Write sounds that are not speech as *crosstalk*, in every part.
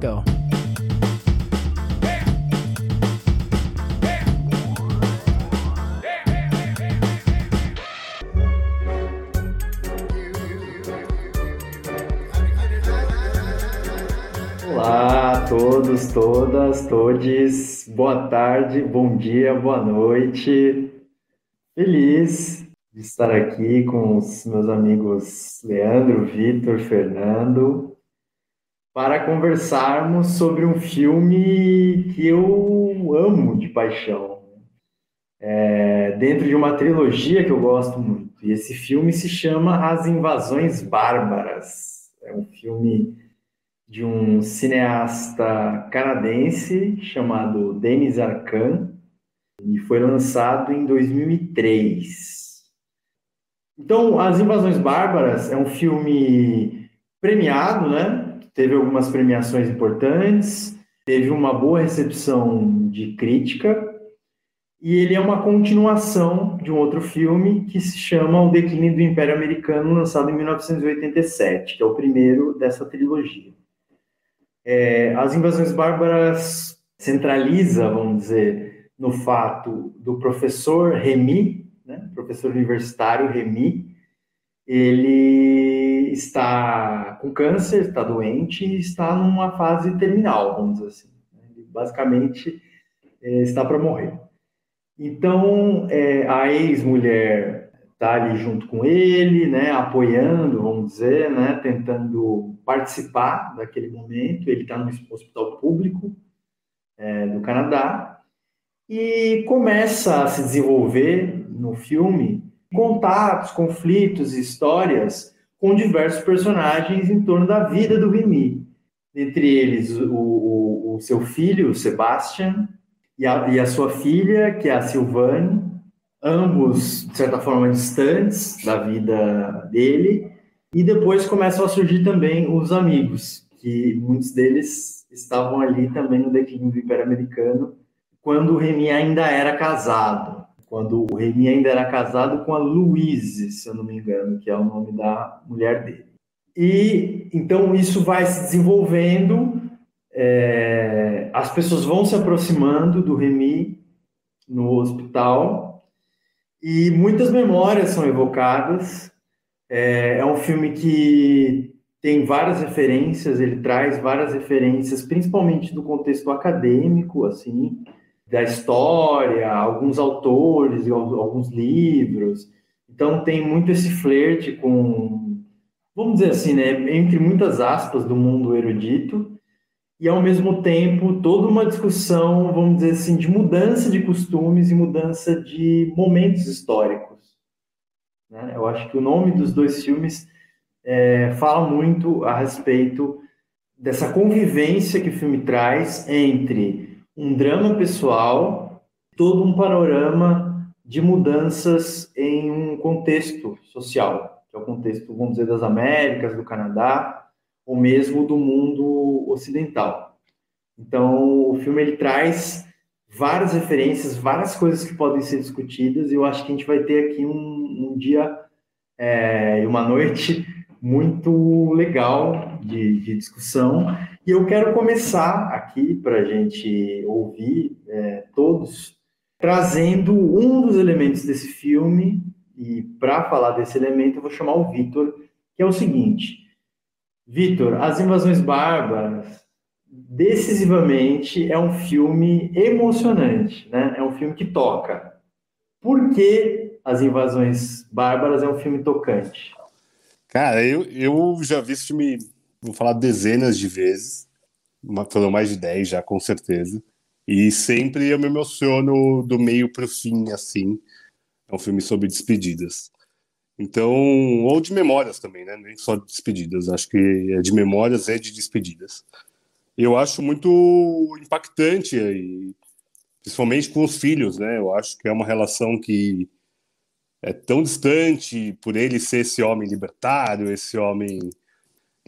Go. Olá a todos, todas, todes. Boa tarde, bom dia, boa noite. Feliz de estar aqui com os meus amigos Leandro, Vitor, Fernando, para conversarmos sobre um filme que eu amo de paixão. É, dentro de uma trilogia que eu gosto muito. E esse filme se chama As Invasões Bárbaras. É um filme de um cineasta canadense chamado Denis Arcand e foi lançado em 2003. Então, As Invasões Bárbaras é um filme premiado, né? Teve algumas premiações importantes, teve uma boa recepção de crítica e ele é uma continuação de um outro filme que se chama O Declínio do Império Americano, lançado em 1987, que é o primeiro dessa trilogia. É, as invasões bárbaras centraliza, vamos dizer, no fato do professor Remy, né, professor universitário Remy, ele está com câncer, está doente e está numa fase terminal, vamos dizer assim. Ele basicamente é, está para morrer. Então, é, a ex-mulher está ali junto com ele, né, apoiando, vamos dizer, né, tentando participar daquele momento. Ele está no hospital público é, do Canadá e começa a se desenvolver no filme contatos, conflitos, histórias com diversos personagens em torno da vida do Remy. Entre eles, o, o, o seu filho, o Sebastian, e a, e a sua filha, que é a Silvane, ambos, de certa forma, distantes da vida dele, e depois começam a surgir também os amigos, que muitos deles estavam ali também no declínio do Império Americano, quando o Remy ainda era casado, quando o Remy ainda era casado com a Louise, se eu não me engano, que é o nome da mulher dele. E então isso vai se desenvolvendo, é, as pessoas vão se aproximando do Remy no hospital, e muitas memórias são evocadas. É, é, um filme que tem várias referências, ele traz várias referências, principalmente do contexto acadêmico, assim, da história, alguns autores, alguns livros. Então tem muito esse flerte com, vamos dizer assim, né, entre muitas aspas, do mundo erudito, e ao mesmo tempo toda uma discussão, vamos dizer assim, de mudança de costumes e mudança de momentos históricos. Né? Eu acho que o nome dos dois filmes é, fala muito a respeito dessa convivência que o filme traz entre um drama pessoal, todo um panorama de mudanças em um contexto social, que é o contexto, vamos dizer, das Américas, do Canadá, ou mesmo do mundo ocidental. Então, o filme ele traz várias referências, várias coisas que podem ser discutidas, e eu acho que a gente vai ter aqui um, um dia é, e uma noite muito legal de, de, discussão. E eu quero começar aqui para a gente ouvir é, todos, trazendo um dos elementos desse filme, e para falar desse elemento, eu vou chamar o Vitor, que é o seguinte Vitor, As Invasões Bárbaras, decisivamente, é um filme emocionante, né? É um filme que toca. Por que As Invasões Bárbaras é um filme tocante? Cara, eu, eu já vi esse filme, vou falar dezenas de vezes, pelo mais de dez já, com certeza. E sempre eu me emociono do meio para o fim, assim. É um filme sobre despedidas. Então, ou de memórias também, né? Nem só de despedidas. Acho que é de memórias e de despedidas. Eu acho muito impactante, e, principalmente com os filhos, né? Eu acho que é uma relação que é tão distante por ele ser esse homem libertário, esse homem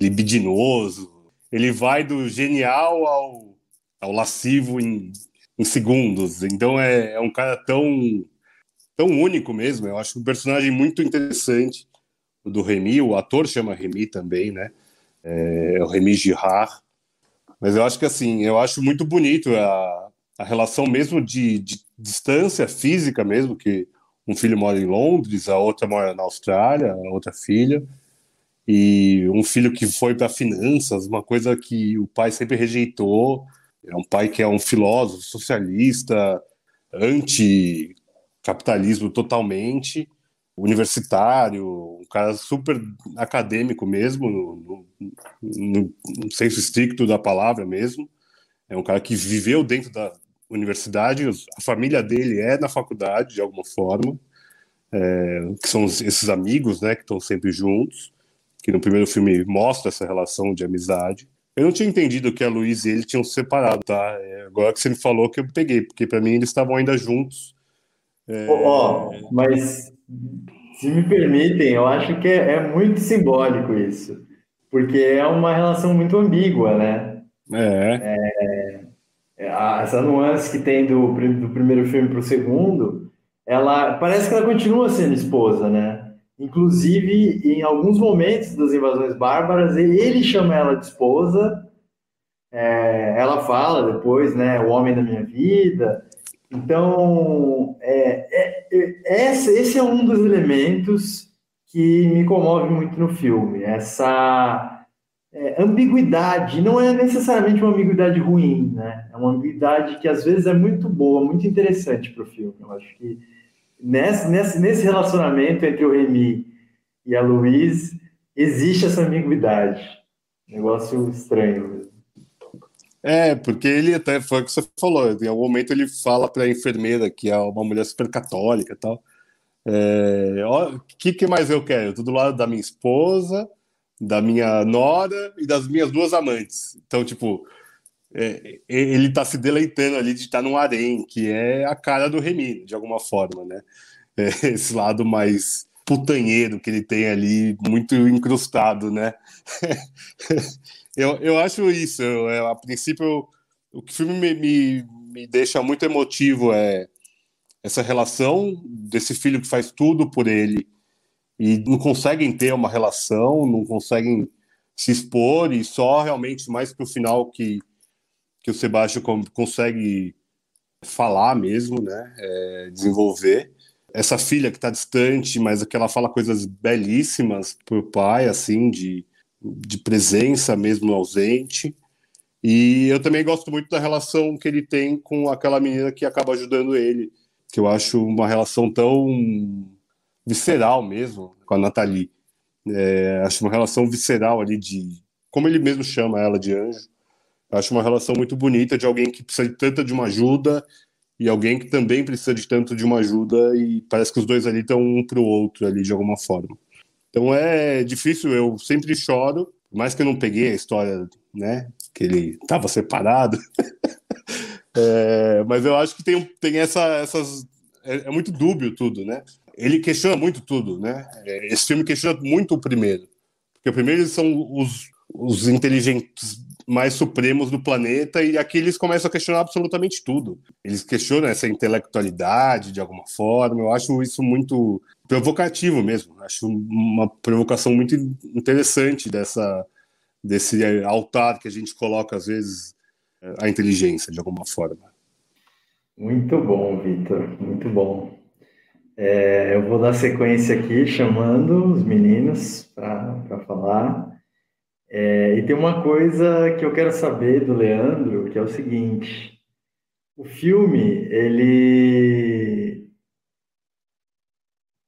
libidinoso. Ele vai do genial ao, ao lascivo em, em segundos. Então é, é um cara tão tão único mesmo. Eu acho um personagem muito interessante do Remy. O ator chama Remy também, né? É, é o Remy Girard. Mas eu acho que assim, eu acho muito bonito a, a relação mesmo de, de distância física mesmo, que um filho mora em Londres, a outra mora na Austrália, a outra filha, e um filho que foi para finanças, uma coisa que o pai sempre rejeitou. É um pai que é um filósofo, socialista, anti-capitalismo totalmente, universitário, um cara super acadêmico mesmo, no, no, no senso estricto da palavra mesmo. É um cara que viveu dentro da universidade, a família dele é na faculdade, de alguma forma, é, que são esses amigos, né, que estão sempre juntos, que no primeiro filme mostra essa relação de amizade. Eu não tinha entendido que a Luísa e ele tinham se separado, tá? É, agora que você me falou que eu peguei, porque para mim eles estavam ainda juntos. É... Ó, oh, mas se me permitem, eu acho que é, é, muito simbólico isso, porque é uma relação muito ambígua, né? É. é, é essa nuance que tem do, do primeiro filme para o segundo, ela parece que ela continua sendo esposa, né? Inclusive, em alguns momentos das invasões bárbaras, ele chama ela de esposa. É, ela fala depois, né? O homem da minha vida. Então, é, é, é, esse é um dos elementos que me comove muito no filme. Essa é, ambiguidade. Não é necessariamente uma ambiguidade ruim, né? É uma ambiguidade que às vezes é muito boa, muito interessante para o filme. Eu acho que nesse, nesse, relacionamento entre o Remy e a Luiz, existe essa ambiguidade. Negócio estranho. É, porque ele até foi o que você falou, em algum momento ele fala para a enfermeira que é uma mulher super católica e tal. É, que, que mais eu quero? Tudo lado da minha esposa, da minha nora e das minhas duas amantes. Então, tipo, é, ele está se deleitando ali de estar num harém, que é a cara do Remy, de alguma forma, né? É, *laughs* esse lado mais putanheiro que ele tem ali, muito incrustado, né? *laughs* eu, eu acho isso. Eu, é, a princípio, o que o filme me, me, me deixa muito emotivo é essa relação desse filho que faz tudo por ele e não conseguem ter uma relação, não conseguem se expor e só realmente mais para o final que que o Sebastião consegue falar mesmo, né? É, desenvolver. Essa filha que está distante, mas que ela fala coisas belíssimas para o pai, assim, de, de presença mesmo ausente. E eu também gosto muito da relação que ele tem com aquela menina que acaba ajudando ele, que eu acho uma relação tão visceral mesmo com a Nathalie. É, acho uma relação visceral ali de, como ele mesmo chama ela de anjo, Acho uma relação muito bonita de alguém que precisa de tanta de uma ajuda e alguém que também precisa de tanto de uma ajuda e parece que os dois ali estão um para o outro ali de alguma forma. Então é difícil, eu sempre choro, mais que eu não peguei a história, né, que ele estava separado. *laughs* é, mas eu acho que tem, tem essa, essas. É, é, muito dúbio tudo, né? Ele questiona muito tudo, né? É, esse filme questiona muito o primeiro. Porque o primeiro eles são os, os inteligentes mais supremos do planeta e aqui eles começam a questionar absolutamente tudo. Eles questionam essa intelectualidade de alguma forma. Eu acho isso muito provocativo mesmo. Acho uma provocação muito interessante dessa desse altar que a gente coloca às vezes a inteligência de alguma forma. Muito bom, Vitor. Muito bom. É, eu vou dar sequência aqui chamando os meninos para falar. É, e tem uma coisa que eu quero saber do Leandro, que é o seguinte: o filme ele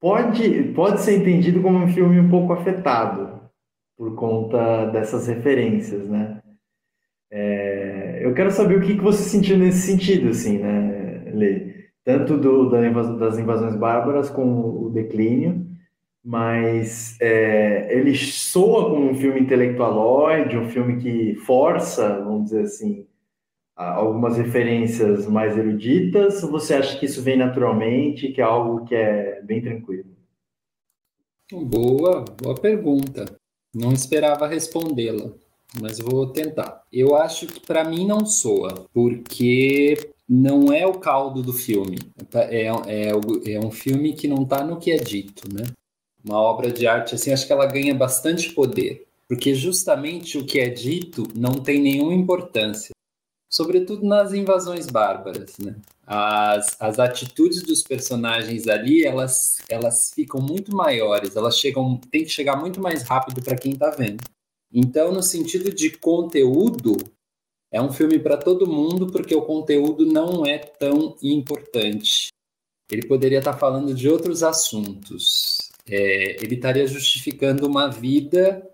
pode pode ser entendido como um filme um pouco afetado por conta dessas referências, né? É, eu quero saber o que, que você sentiu nesse sentido, assim, né, Lê? Tanto do, das invasões bárbaras como o declínio mas é, ele soa como um filme intelectualoide, um filme que força, vamos dizer assim, algumas referências mais eruditas, ou você acha que isso vem naturalmente, que é algo que é bem tranquilo? Boa, boa pergunta. Não esperava respondê-la, mas vou tentar. Eu acho que para mim não soa, porque não é o caldo do filme. É, é, é um filme que não está no que é dito, né? Uma obra de arte, assim, acho que ela ganha bastante poder, porque justamente o que é dito não tem nenhuma importância, sobretudo nas invasões bárbaras, né? As, as atitudes dos personagens ali, elas, elas ficam muito maiores, elas chegam, tem que chegar muito mais rápido para quem está vendo. Então, no sentido de conteúdo, é um filme para todo mundo, porque o conteúdo não é tão importante. Ele poderia estar tá falando de outros assuntos. É, ele estaria justificando uma vida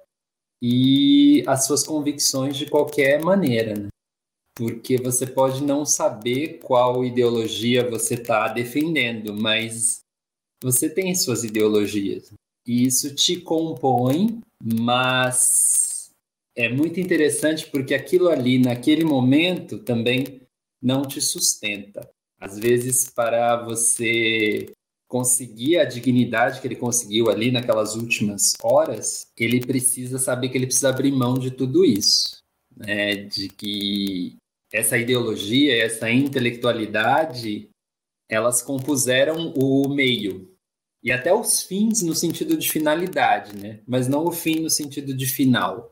e as suas convicções de qualquer maneira, né? Porque você pode não saber qual ideologia você está defendendo, mas você tem suas ideologias. E isso te compõe, mas é muito interessante porque aquilo ali, naquele momento, também não te sustenta. Às vezes, para você conseguir a dignidade que ele conseguiu ali naquelas últimas horas, ele precisa saber que ele precisa abrir mão de tudo isso, né? De que essa ideologia, essa intelectualidade, elas compuseram o meio e até os fins no sentido de finalidade, né? Mas não o fim no sentido de final,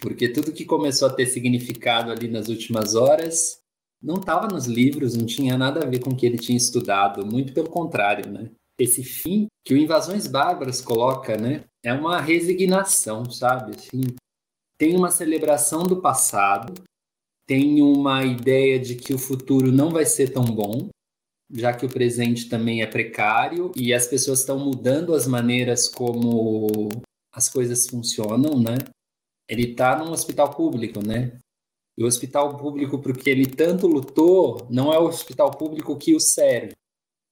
porque tudo que começou a ter significado ali nas últimas horas não estava nos livros, não tinha nada a ver com o que ele tinha estudado, muito pelo contrário, né? Esse fim que o Invasões Bárbaras coloca, né, é uma resignação, sabe? Assim, tem uma celebração do passado, tem uma ideia de que o futuro não vai ser tão bom, já que o presente também é precário e as pessoas estão mudando as maneiras como as coisas funcionam, né? Ele está num hospital público, né? E o hospital público, porque ele tanto lutou, não é o hospital público que o serve,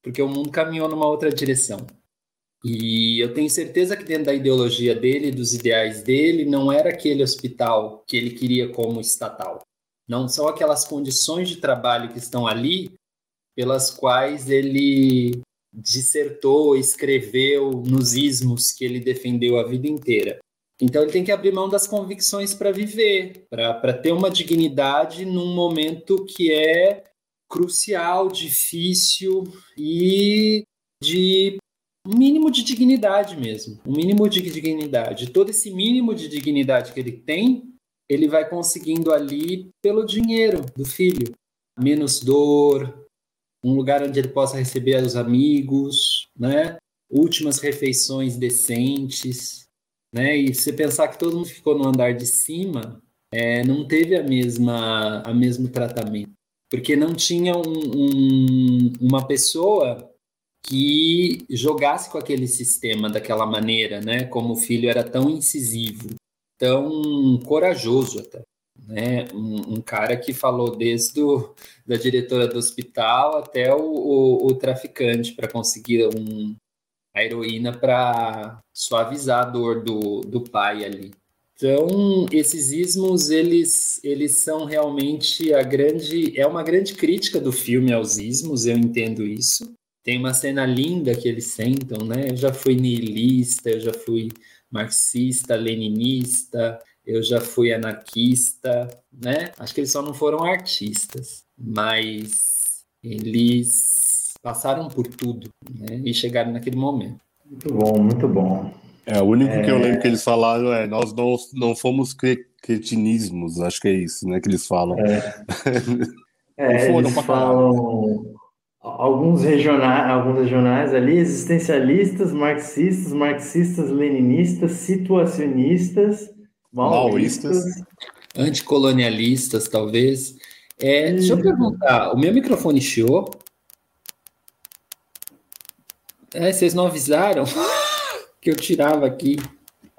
porque o mundo caminhou numa outra direção. E eu tenho certeza que dentro da ideologia dele, dos ideais dele, não era aquele hospital que ele queria como estatal. Não são aquelas condições de trabalho que estão ali pelas quais ele dissertou, escreveu nos ismos que ele defendeu a vida inteira. Então ele tem que abrir mão das convicções para viver, para ter uma dignidade num momento que é crucial, difícil e de um mínimo de dignidade mesmo, um mínimo de dignidade. Todo esse mínimo de dignidade que ele tem, ele vai conseguindo ali pelo dinheiro do filho. Menos dor, um lugar onde ele possa receber os amigos, né? Últimas refeições decentes né? E você pensar que todo mundo ficou no andar de cima, é, não teve a mesma a mesmo tratamento, porque não tinha um, um, uma pessoa que jogasse com aquele sistema daquela maneira, né? Como o filho era tão incisivo, tão corajoso até. Né? Um, um cara que falou desde o, da diretora do hospital até o, o, o traficante para conseguir um, a heroína para suavizar a dor do, do pai ali. Então, esses ismos, eles, eles são realmente a grande... É uma grande crítica do filme aos ismos, eu entendo isso. Tem uma cena linda que eles sentam, né? Eu já fui niilista, eu já fui marxista, leninista, eu já fui anarquista, né? Acho que eles só não foram artistas, mas eles passaram por tudo né, e chegaram naquele momento. Muito bom, muito bom. É, o único é... que eu lembro que eles falaram é nós não, não fomos cretinismos, acho que é isso, né, que eles falam. É, *laughs* é eles falam alguns regionais, alguns regionais ali, existencialistas, marxistas, marxistas-leninistas, situacionistas, maoístas, maoístas. anticolonialistas, talvez. É, deixa eu perguntar, o meu microfone chiou? É, vocês não avisaram *laughs* que eu tirava aqui.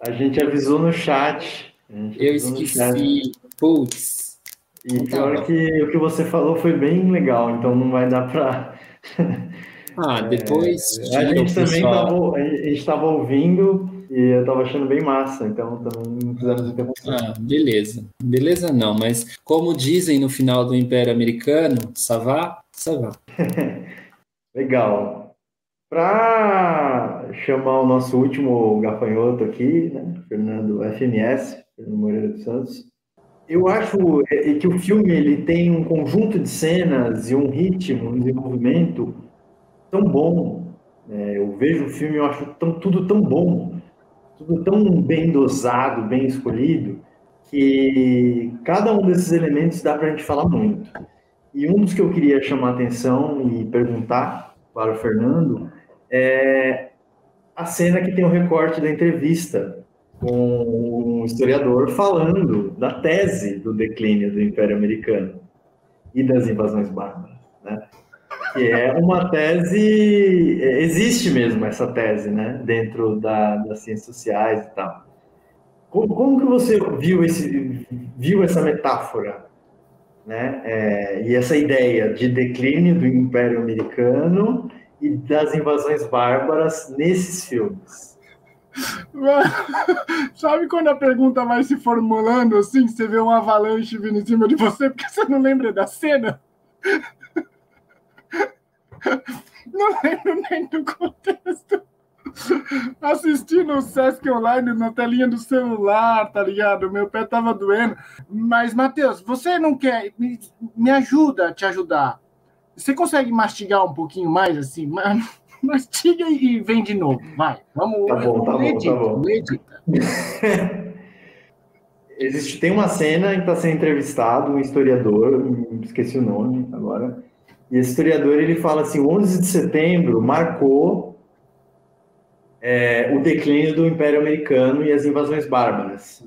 A gente avisou no chat. Eu esqueci. Putz. E então, pior que o que você falou foi bem legal, então não vai dar para. *laughs* Ah, depois. É, a gente também estava a gente tava ouvindo e eu estava achando bem massa, então também não fizemos interrupção. Ah, beleza. Beleza não, mas como dizem no final do Império Americano, savá, savá. *laughs* legal. Para chamar o nosso último gafanhoto aqui, né, Fernando FMS, Fernando Moreira dos Santos, eu acho é, é que o filme ele tem um conjunto de cenas e um ritmo, um desenvolvimento tão bom. Né? Eu vejo o filme e acho tão, tudo tão bom tudo tão bem dosado, bem escolhido, que cada um desses elementos dá para a gente falar muito. E um dos que eu queria chamar a atenção e perguntar para o Fernando é a cena que tem o recorte da entrevista com um historiador falando da tese do declínio do Império Americano e das invasões bárbaras, né? Que é uma tese, existe mesmo essa tese, né? Dentro da, das ciências sociais e tal. Como, como que você viu esse, viu essa metáfora, né? É, e essa ideia de declínio do Império Americano e das invasões bárbaras nesses filmes? *laughs* Sabe quando a pergunta vai se formulando assim, você vê um avalanche vindo em cima de você porque você não lembra da cena? *laughs* Não lembro nem do contexto. Assistindo o Sesc Online na telinha do celular, tá ligado? Meu pé tava doendo. Mas, Matheus, você não quer. Me, me ajuda a te ajudar. Você consegue mastigar um pouquinho mais assim? *laughs* Mastiga e vem de novo. Vai. Vamos. Tá bom, tá bom, tá bom. Existe, *laughs* tem uma cena em que está sendo entrevistado um historiador, esqueci o nome agora, e esse historiador ele fala assim: 11 de setembro marcou é, o declínio do Império Americano e as invasões bárbaras,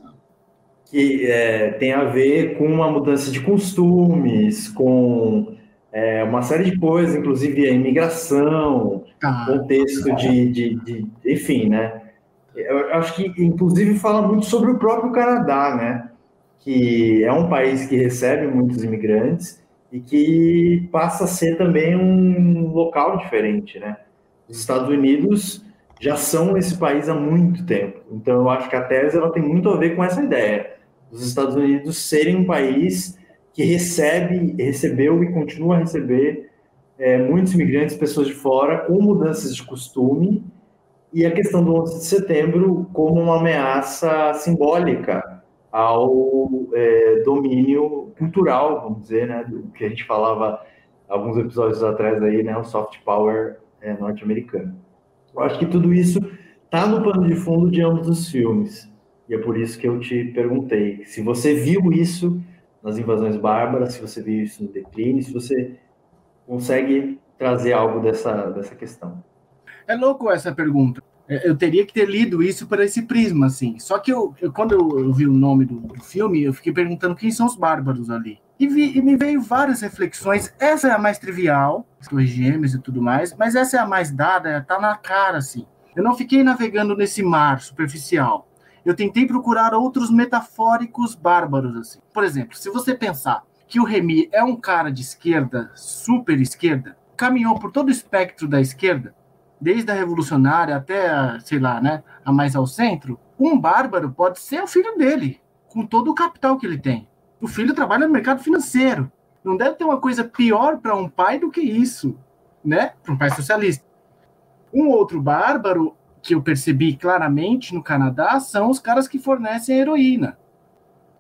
que é, tem a ver com uma mudança de costumes, com é, uma série de coisas, inclusive a imigração, ah, contexto de, de, de, enfim, né? Eu acho que, inclusive, fala muito sobre o próprio Canadá, né? Que é um país que recebe muitos imigrantes e que passa a ser também um local diferente, né? Os Estados Unidos já são esse país há muito tempo. Então, eu acho que a tese ela tem muito a ver com essa ideia. Os Estados Unidos serem um país que recebe, recebeu e continua a receber é, muitos imigrantes, pessoas de fora, com mudanças de costume, e a questão do 11 de setembro como uma ameaça simbólica ao é, domínio cultural, vamos dizer, né, do que a gente falava alguns episódios atrás aí, né, o soft power é, norte-americano. Eu acho que tudo isso está no pano de fundo de ambos os filmes, e é por isso que eu te perguntei se você viu isso nas invasões bárbaras, se você viu isso no declínio, se você consegue trazer algo dessa, dessa questão. É louco essa pergunta. É, eu teria que ter lido isso por esse prisma, assim. Só que eu, eu quando eu, vi o nome do, do, filme, eu fiquei perguntando quem são os bárbaros ali. E, vi, e me veio várias reflexões. Essa é a mais trivial, os gêmeos e tudo mais, mas essa é a mais dada, tá na cara, assim. Eu não fiquei navegando nesse mar superficial eu tentei procurar outros metafóricos bárbaros, assim. Por exemplo, se você pensar que o Remy é um cara de esquerda, super esquerda, caminhou por todo o espectro da esquerda, desde a revolucionária até, a, sei lá, né, a mais ao centro, um bárbaro pode ser o filho dele, com todo o capital que ele tem. O filho trabalha no mercado financeiro. Não deve ter uma coisa pior para um pai do que isso, né? Para um pai socialista. Um outro bárbaro que eu percebi claramente no Canadá são os caras que fornecem heroína.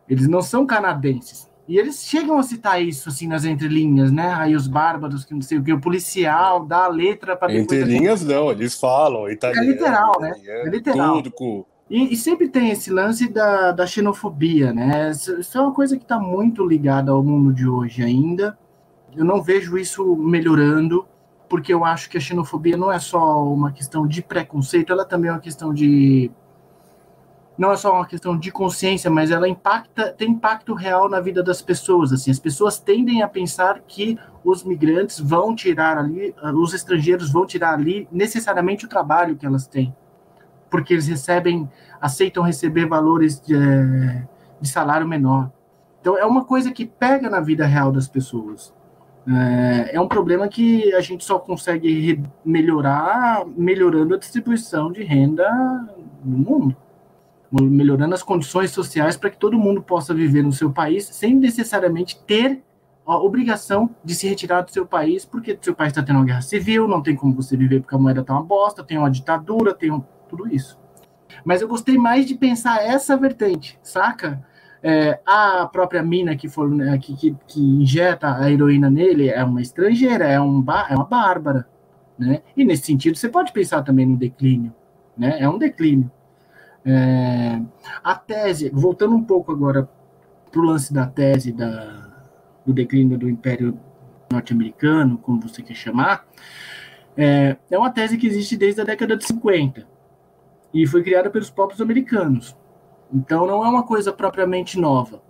Eles não são canadenses. E eles chegam a citar isso assim nas entrelinhas, né? Aí os bárbaros, que não sei o que, o policial dá a letra para Entre linhas não, eles falam italiano. É literal, né? É literal. Tudo E, e, sempre tem esse lance da, da xenofobia, né? Isso é uma coisa que está muito ligada ao mundo de hoje ainda. Eu não vejo isso melhorando porque eu acho que a xenofobia não é só uma questão de preconceito, ela também é uma questão de não é só uma questão de consciência, mas ela impacta, tem impacto real na vida das pessoas. Assim, as pessoas tendem a pensar que os migrantes vão tirar ali, os estrangeiros vão tirar ali necessariamente o trabalho que elas têm, porque eles recebem, aceitam receber valores de, de salário menor. Então é uma coisa que pega na vida real das pessoas. É, é um problema que a gente só consegue melhorar melhorando a distribuição de renda no mundo, melhorando as condições sociais para que todo mundo possa viver no seu país sem necessariamente ter a obrigação de se retirar do seu país, porque seu país está tendo uma guerra civil, não tem como você viver porque a moeda está uma bosta, tem uma ditadura, tem um, tudo isso. Mas eu gostei mais de pensar essa vertente, saca? É, a própria mina que, for, né, que, que, que, injeta a heroína nele é uma estrangeira, é, um, é uma bárbara. Né? E nesse sentido, você pode pensar também no declínio. Né? É um declínio. É, a tese, voltando um pouco agora para o lance da tese da, do declínio do Império Norte-Americano, como você quer chamar, é, é uma tese que existe desde a década de 50 e foi criada pelos próprios americanos. Então não é uma coisa propriamente nova.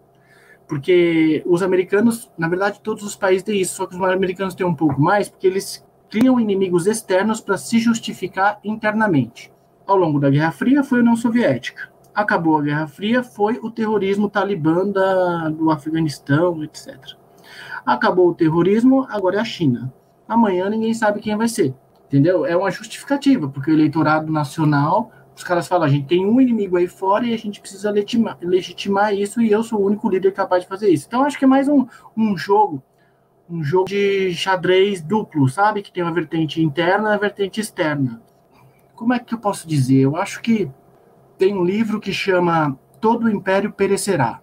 Porque os americanos, na verdade, todos os países têm isso, só que os americanos têm um pouco mais, porque eles criam inimigos externos para se justificar internamente. Ao longo da Guerra Fria foi a União Soviética. Acabou a Guerra Fria, foi o terrorismo talibã da, do Afeganistão, etc. Acabou o terrorismo, agora é a China. Amanhã ninguém sabe quem vai ser. Entendeu? É uma justificativa, porque o eleitorado nacional os caras falam, a gente tem um inimigo aí fora e a gente precisa legitimar, legitimar isso e eu sou o único líder capaz de fazer isso. Então acho que é mais um, um jogo, um jogo de xadrez duplo, sabe? Que tem uma vertente interna e uma vertente externa. Como é que eu posso dizer? Eu acho que tem um livro que chama Todo Império Perecerá.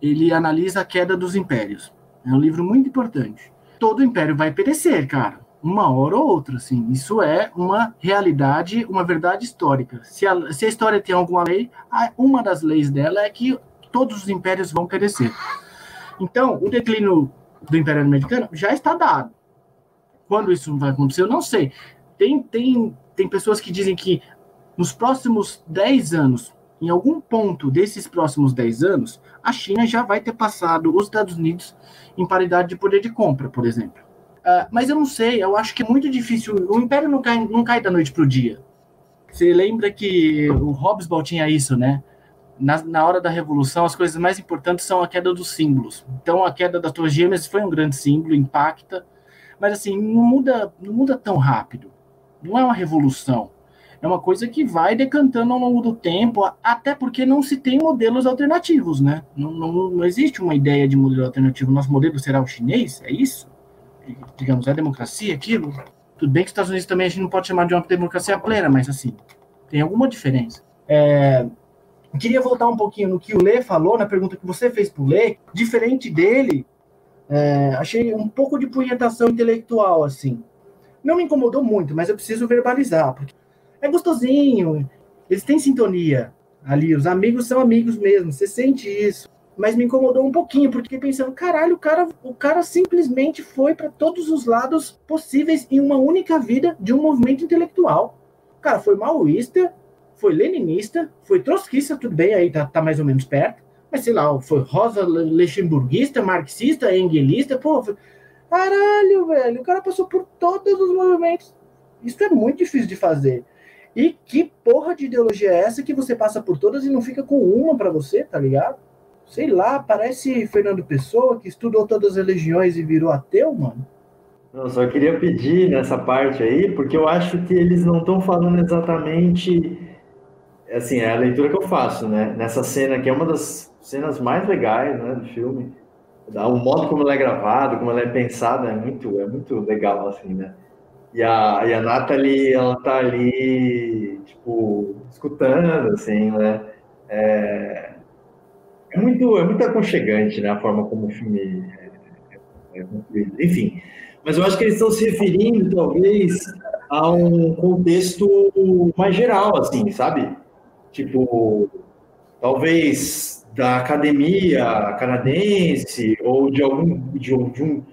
Ele analisa a queda dos impérios. É um livro muito importante. Todo império vai perecer, cara uma hora ou outra, assim. Isso é uma realidade, uma verdade histórica. Se a, se a história tem alguma lei, uma das leis dela é que todos os impérios vão perecer. Então, o declínio do Império Americano já está dado. Quando isso vai acontecer, eu não sei. Tem, tem, tem pessoas que dizem que nos próximos 10 anos, em algum ponto desses próximos 10 anos, a China já vai ter passado os Estados Unidos em paridade de poder de compra, por exemplo. Uh, mas eu não sei, eu acho que é muito difícil. O Império não cai, não cai da noite para o dia. Você lembra que o Hobsbawm tinha isso, né? Na, na hora da Revolução, as coisas mais importantes são a queda dos símbolos. Então, a queda das Torres Gêmeas foi um grande símbolo, impacta. Mas, assim, não muda, não muda tão rápido. Não é uma revolução. É uma coisa que vai decantando ao longo do tempo, até porque não se tem modelos alternativos, né? Não, não, não existe uma ideia de modelo alternativo. Nosso modelo será o chinês? É isso? Digamos, é democracia aquilo. Tudo bem que os Estados Unidos também a gente não pode chamar de uma democracia plena, mas assim, tem alguma diferença. É, queria voltar um pouquinho no que o Lê falou, na pergunta que você fez para o Lê. Diferente dele, é, achei um pouco de punhetação intelectual, assim. Não me incomodou muito, mas eu preciso verbalizar, porque é gostosinho, eles têm sintonia ali, os amigos são amigos mesmo, você sente isso mas me incomodou um pouquinho, porque pensando, caralho, o cara, o cara simplesmente foi para todos os lados possíveis em uma única vida de um movimento intelectual. O cara foi maoísta, foi leninista, foi trotskista, tudo bem, aí tá, tá mais ou menos perto, mas sei lá, foi rosa luxemburguista, marxista, enguelista, pô, foi... caralho, velho, o cara passou por todos os movimentos. Isso é muito difícil de fazer. E que porra de ideologia é essa que você passa por todas e não fica com uma para você, tá ligado? Sei lá, parece Fernando Pessoa, que estudou todas as religiões e virou ateu, mano. Eu só queria pedir nessa parte aí, porque eu acho que eles não estão falando exatamente. Assim, é a leitura que eu faço, né? Nessa cena, que é uma das cenas mais legais né, do filme. O modo como ela é gravada, como ela é pensada, é muito, é muito legal, assim, né? E a, e a Natalie, ela tá ali, tipo, escutando, assim, né? É, é muito, é muito aconchegante, né? A forma como o filme é, é, é Enfim, mas eu acho que eles estão se referindo, talvez, a um contexto mais geral, assim, sabe? Tipo, talvez da academia canadense ou de algum de um, de um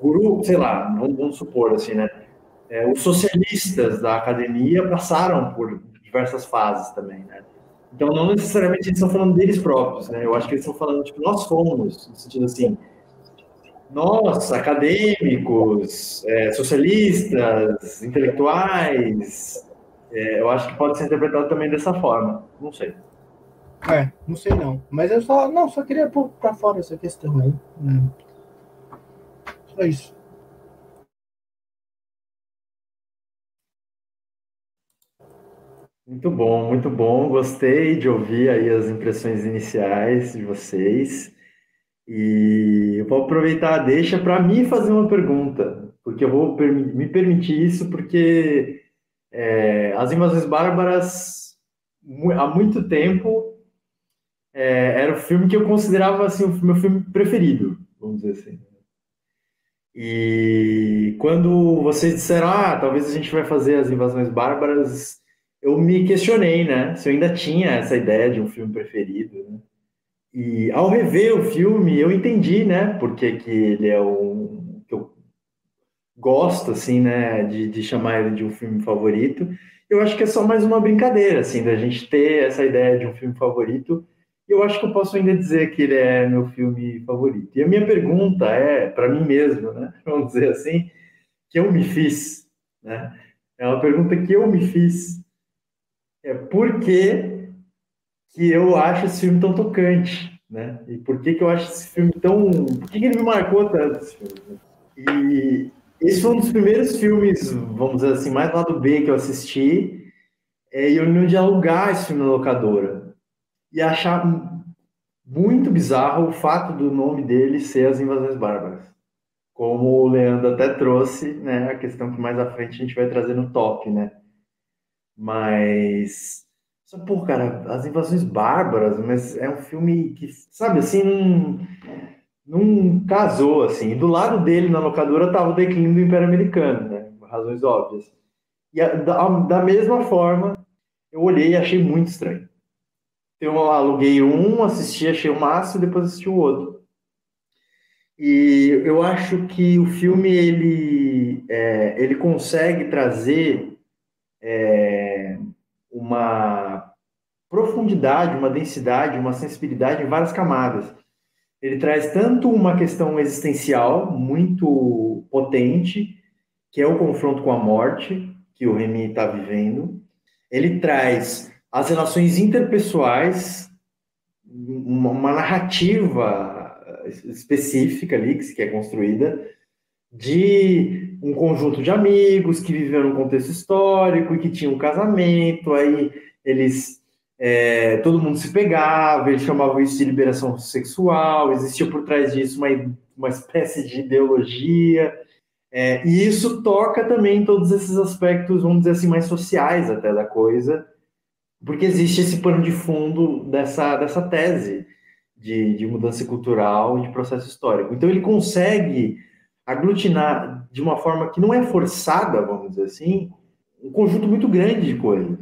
grupo, sei lá, vamos, vamos supor assim, né? É, os socialistas da academia passaram por diversas fases também, né? Então, não necessariamente eles estão falando deles próprios, né? Eu acho que eles estão falando, tipo, nós fomos, no sentido assim, nós, acadêmicos, é, socialistas, intelectuais, é, eu acho que pode ser interpretado também dessa forma. Não sei. É, não sei não. Mas eu só, não, só queria pôr para fora essa questão aí. Né? Só isso. Muito bom, muito bom. Gostei de ouvir aí as impressões iniciais de vocês. E eu vou aproveitar a deixa para mim fazer uma pergunta, porque eu vou me permitir isso, porque é, As Invasões Bárbaras, há muito tempo, é, era o filme que eu considerava assim, o meu filme preferido, vamos dizer assim. E quando vocês disseram, ah, talvez a gente vai fazer As Invasões Bárbaras eu me questionei, né? Se eu ainda tinha essa ideia de um filme preferido, né? E ao rever o filme, eu entendi, né? Porque que ele é um que eu gosto assim, né, de, de chamar ele de um filme favorito. Eu acho que é só mais uma brincadeira assim da gente ter essa ideia de um filme favorito. Eu acho que eu posso ainda dizer que ele é meu filme favorito. E a minha pergunta é para mim mesmo, né? *laughs* Vamos dizer assim, que eu me fiz, né? É uma pergunta que eu me fiz. É por que, que eu acho esse filme tão tocante, né? E por que, que eu acho esse filme tão... Por que, que ele me marcou tanto, esse filme? E esse foi um dos primeiros filmes, vamos dizer assim, mais lado B que eu assisti, é, e eu não de alugar esse filme na locadora. E achar muito bizarro o fato do nome dele ser As Invasões Bárbaras como o Leandro até trouxe, né, a questão que mais à frente a gente vai trazer no top, né? Mas só por cara, as invasões bárbaras, mas é um filme que, sabe, assim, não, não casou assim. E do lado dele na locadora tava o declínio do Império Americano, né? Razões óbvias. E a, da, da mesma forma, eu olhei e achei muito estranho. Eu aluguei um, assisti, achei o máximo, depois assisti o outro. E eu acho que o filme ele, é, ele consegue trazer é, uma profundidade, uma densidade, uma sensibilidade em várias camadas. Ele traz tanto uma questão existencial muito potente, que é o confronto com a morte que o Remy está vivendo. Ele traz as relações interpessoais, uma, uma narrativa específica ali, que é construída, de um conjunto de amigos que viveram num contexto histórico e que tinham um casamento, aí eles. É, todo mundo se pegava, eles chamavam isso de liberação sexual, existia por trás disso uma, uma espécie de ideologia, é, e isso toca também todos esses aspectos, vamos dizer assim, mais sociais até da coisa, porque existe esse pano de fundo dessa, dessa tese de, de mudança cultural e de processo histórico. Então ele consegue aglutinar de uma forma que não é forçada, vamos dizer assim, um conjunto muito grande de coisas.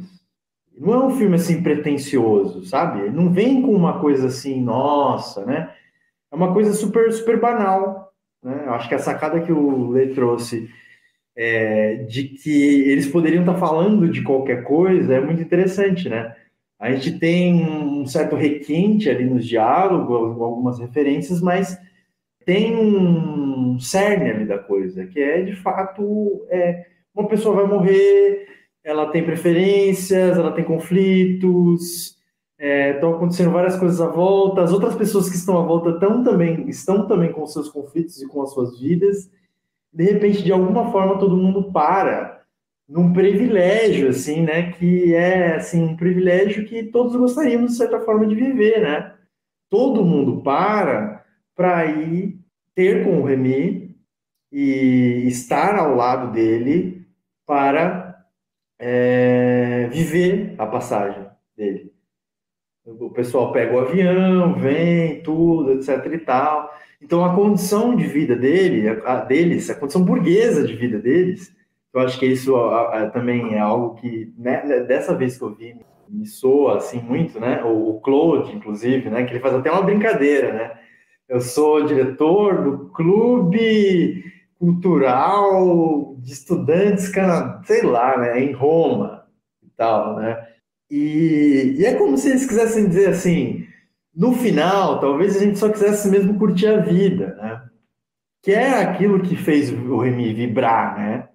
Não é um filme assim pretensioso, sabe? Ele não vem com uma coisa assim, nossa, né? É uma coisa super super banal, né? Eu acho que a sacada que o Lê trouxe é, de que eles poderiam estar falando de qualquer coisa é muito interessante, né? A gente tem um certo requinte ali nos diálogos, algumas referências, mas tem um cerne ali da coisa, que é de fato é, uma pessoa vai morrer, ela tem preferências, ela tem conflitos, é, estão acontecendo várias coisas à volta, as outras pessoas que estão à volta estão também, estão também com seus conflitos e com as suas vidas. De repente, de alguma forma, todo mundo para num privilégio, assim, né? Que é, assim, um privilégio que todos gostaríamos, de certa forma, de viver, né? Todo mundo para para ir ter com o Remy e estar ao lado dele para é, viver a passagem dele. O pessoal pega o avião, vem, tudo, etc e tal. Então, a condição de vida dele, a, deles, a condição burguesa de vida deles, eu acho que isso a, a, também é algo que, né, dessa vez que eu vi, me soa assim muito, né? O, o Claude, inclusive, né? Que ele faz até uma brincadeira, né? Eu sou diretor do clube cultural de estudantes, sei lá, né? Em Roma e tal, né? E, e é como se eles quisessem dizer assim, no final, talvez a gente só quisesse mesmo curtir a vida, né? Que é aquilo que fez o Remy vibrar, né?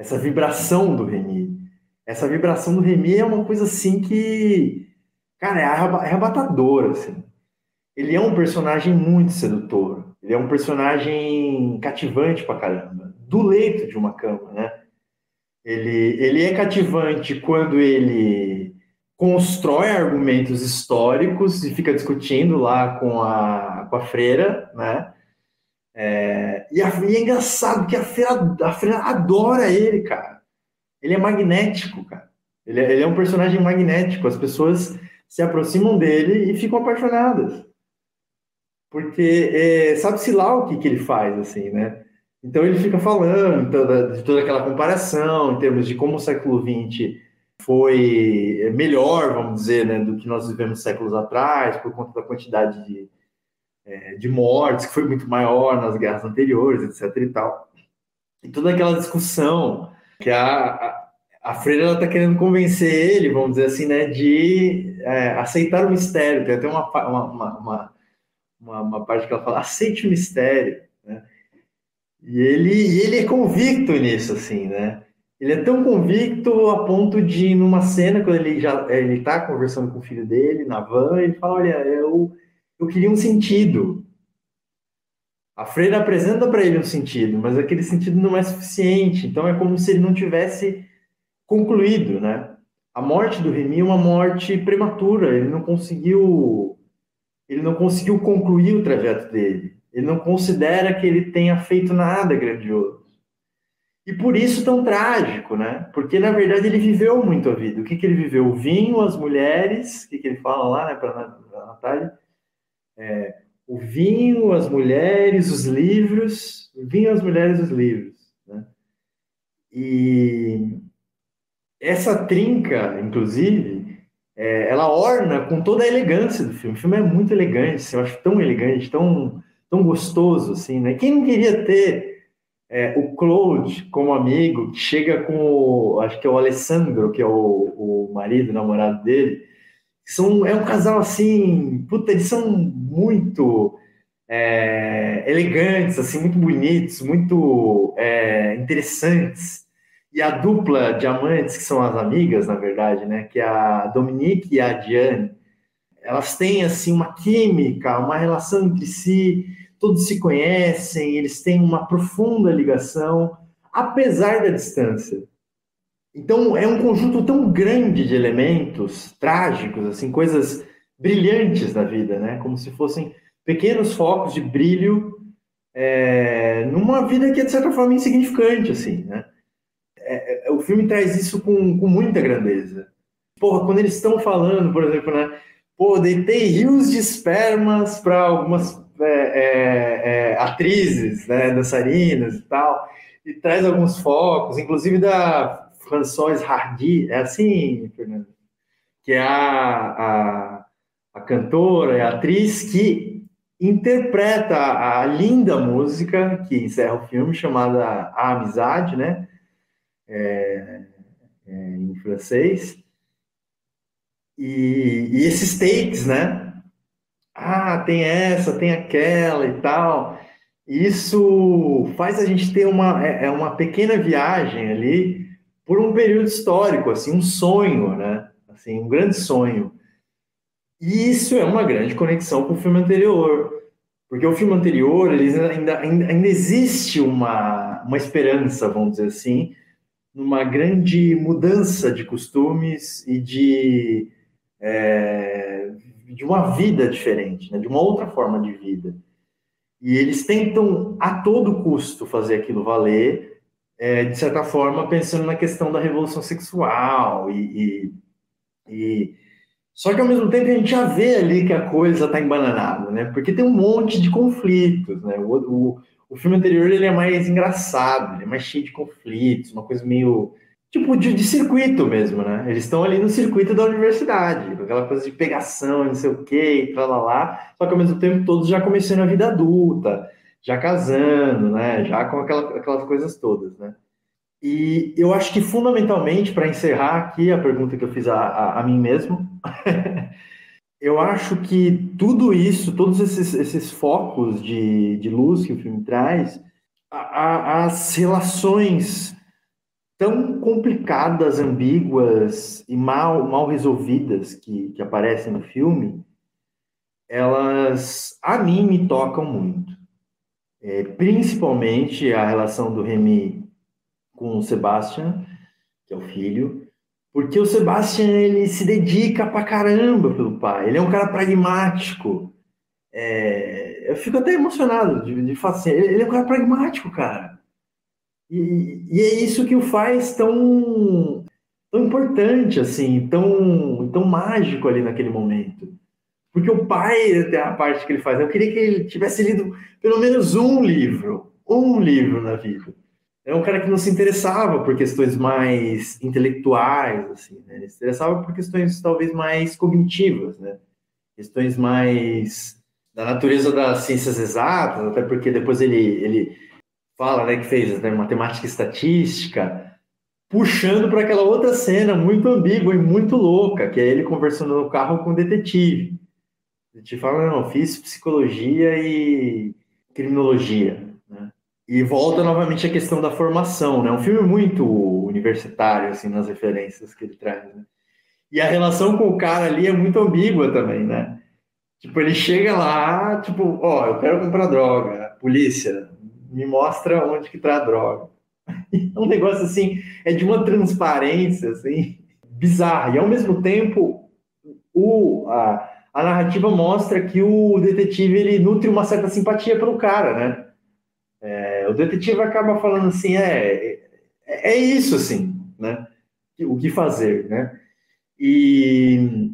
essa vibração do Remy. Essa vibração do Remy é uma coisa assim que, cara, é arrebatadora, assim. Ele é um personagem muito sedutor. Ele é um personagem cativante pra caramba. Do leito de uma cama, né? Ele, ele é cativante quando ele constrói argumentos históricos e fica discutindo lá com a, com a freira, né? É, e, a, e, é engraçado que a Feira, a Feira adora ele, cara. Ele é magnético, cara. Ele é, ele é um personagem magnético. As pessoas se aproximam dele e ficam apaixonadas. Porque é, sabe-se lá o que, que ele faz, assim, né? Então ele fica falando toda, de toda aquela comparação em termos de como o século XX foi melhor, vamos dizer, né, do que nós vivemos séculos atrás, por conta da quantidade de, é, de mortes, que foi muito maior nas guerras anteriores, etc. e tal. E toda aquela discussão que a, a, a Freira está querendo convencer ele, vamos dizer assim, né, de é, aceitar o mistério. Tem até uma, uma, uma, uma, uma parte que ela fala: aceite o mistério. Né? E ele, ele é convicto nisso, assim, né? Ele é tão convicto a ponto de, numa cena, quando ele já ele está conversando com o filho dele na van, ele fala: Olha, eu, eu queria um sentido. A freira apresenta para ele um sentido, mas aquele sentido não é suficiente. Então é como se ele não tivesse concluído, né? A morte do Remy é uma morte prematura. Ele não conseguiu, ele não conseguiu concluir o trajeto dele. Ele não considera que ele tenha feito nada grandioso. E por isso tão trágico, né? Porque na verdade ele viveu muito a vida. O que, que ele viveu? O vinho, as mulheres, o que, que ele fala lá, né, para a Natália? É, o vinho, as mulheres, os livros, o vinho, as mulheres, os livros. Né? E essa trinca, inclusive, é, ela orna com toda a elegância do filme. O filme é muito elegante, eu acho tão elegante, tão, tão gostoso, assim, né? Quem não queria ter é, o Claude, como amigo, que chega com o, acho que é o Alessandro, que é o, o marido, o namorado dele, são, é um casal assim, puta, eles são muito é, elegantes, assim, muito bonitos, muito é, interessantes. E a dupla de amantes, que são as amigas, na verdade, né, que é a Dominique e a Diane, elas têm, assim, uma química, uma relação entre si, todos se conhecem, eles têm uma profunda ligação, apesar da distância. Então, é um conjunto tão grande de elementos trágicos, assim, coisas brilhantes da vida, né? Como se fossem pequenos focos de brilho é, numa vida que é, de certa forma, insignificante, assim, né? O filme traz isso com, com muita grandeza. Porra, quando eles estão falando, por exemplo, né? Pô, deitei rios de espermas para algumas é, é, é, atrizes, né, dançarinas e tal, e traz alguns focos, inclusive da Françoise Hardy, é assim, Fernando? Que é a, a, a cantora, a atriz que interpreta a, a linda música que encerra o filme, chamada A Amizade, né? É, é, em francês. E, e, esses takes, né? ah, tem essa, tem aquela e tal. Isso faz a gente ter uma, é, é uma pequena viagem ali por um período histórico, assim, um sonho, né? Assim, um grande sonho. E isso é uma grande conexão com o filme anterior, porque o filme anterior, ele ainda, ainda, ainda existe uma, uma esperança, vamos dizer assim, numa grande mudança de costumes e de é, de uma vida diferente, né? de uma outra forma de vida. E eles tentam a todo custo fazer aquilo valer, é, de certa forma, pensando na questão da revolução sexual e, e, e... Só que ao mesmo tempo a gente já vê ali que a coisa está embananada, né? Porque tem um monte de conflitos, né? O, o, o filme anterior ele é mais engraçado, ele é mais cheio de conflitos, uma coisa meio tipo de, de, circuito mesmo, né? Eles estão ali no circuito da universidade, aquela coisa de pegação, não sei o quê, e lá, só que ao mesmo tempo todos já começando a vida adulta, já casando, né? Já com aquela, aquelas coisas todas, né? E eu acho que fundamentalmente, para encerrar aqui a pergunta que eu fiz a, a, a mim mesmo, *laughs* eu acho que tudo isso, todos esses, esses focos de, de luz que o filme traz, a, as relações tão complicadas, ambíguas e mal, mal resolvidas que, que aparecem no filme, elas a mim me tocam muito. É, principalmente a relação do Remy com o Sebastian, que é o filho, porque o Sebastian ele se dedica pra caramba pelo pai. Ele é um cara pragmático. É, eu fico até emocionado de, de falar assim, ele é um cara pragmático, cara. E, e, é isso que o faz tão, tão importante, assim, tão, tão mágico ali naquele momento. Porque o pai, até a parte que ele faz, eu queria que ele tivesse lido pelo menos um livro, um livro na vida. É um cara que não se interessava por questões mais intelectuais, assim, né? Ele se interessava por questões talvez mais cognitivas, né? Questões mais da natureza das ciências exatas, até porque depois ele, ele fala, né, que fez né, matemática e estatística, puxando para aquela outra cena muito ambígua e muito louca, que é ele conversando no carro com o detetive. O detetive fala, não, fiz psicologia e criminologia? E volta novamente a questão da formação, né? Um filme muito universitário, assim, nas referências que ele traz, né? E a relação com o cara ali é muito ambígua também, né? Tipo, ele chega lá, tipo, ó, oh, eu quero comprar droga, polícia, me mostra onde que tá a droga. *laughs* É um negócio assim, é de uma transparência, assim, bizarra. E ao mesmo tempo, o, a, a narrativa mostra que o detetive, ele nutre uma certa simpatia pelo cara, né? É, o detetive acaba falando assim, é, é, é isso, assim, né? O que fazer, né? E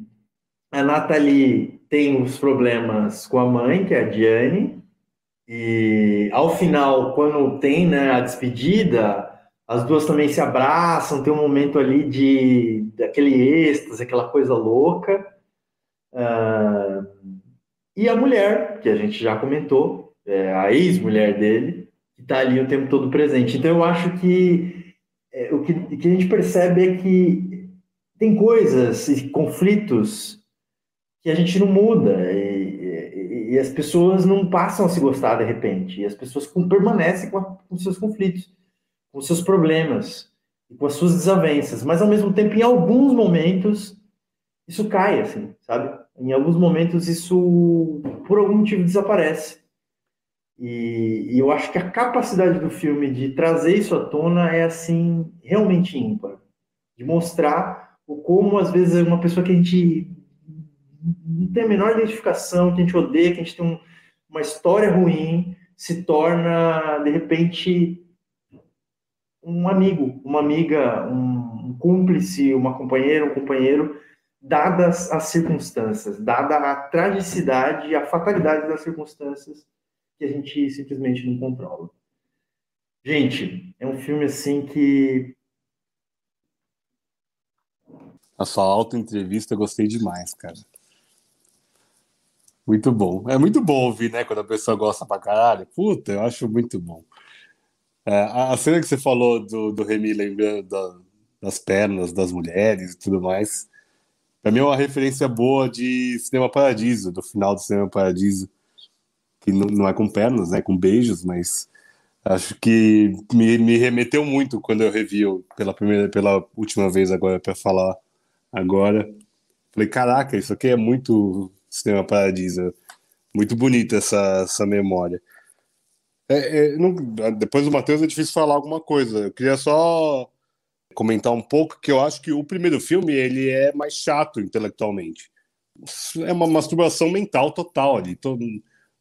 a Nathalie tem os problemas com a mãe, que é a Diane, e ao final, quando tem né, a despedida, as duas também se abraçam, tem um momento ali de daquele êxtase, aquela coisa louca. Uh, e a mulher, que a gente já comentou, é a ex-mulher dele, está ali o tempo todo presente. Então eu acho que é, o que, que a gente percebe é que tem coisas e conflitos que a gente não muda e, e, e, as pessoas não passam a se gostar de repente e as pessoas permanecem com, a, com seus conflitos, com seus problemas com as suas desavenças, mas ao mesmo tempo em alguns momentos isso cai assim, sabe? Em alguns momentos isso por algum motivo desaparece. E, e eu acho que a capacidade do filme de trazer isso à tona é assim realmente ímpar, de mostrar o como às vezes uma pessoa que a gente não tem a menor identificação, que a gente odeia, que a gente tem um, uma história ruim, se torna, de repente, um amigo, uma amiga, um, um cúmplice, uma companheira, um companheiro, dadas as circunstâncias, dada a tragicidade, a fatalidade das circunstâncias que a gente simplesmente não controla. Gente, é um filme assim que. A sua auto-entrevista eu gostei demais, cara. Muito bom. É muito bom ouvir, né? Quando a pessoa gosta pra caralho. Puta, eu acho muito bom. É, a cena que você falou do, do Remy lembrando da, das pernas das mulheres e tudo mais, pra mim é uma referência boa de Cinema Paradiso, do final do Cinema Paradiso, que não, é com pernas? É com beijos, mas acho que me, me remeteu muito quando eu revi pela primeira, pela última vez agora para falar agora. Falei, caraca, isso aqui é muito Sistema Paradiso. Muito bonita essa, essa memória. É, é, não, depois do Matheus é difícil falar alguma coisa. Eu queria só comentar um pouco que eu acho que o primeiro filme ele é mais chato intelectualmente. É uma masturbação mental total ali. Todo,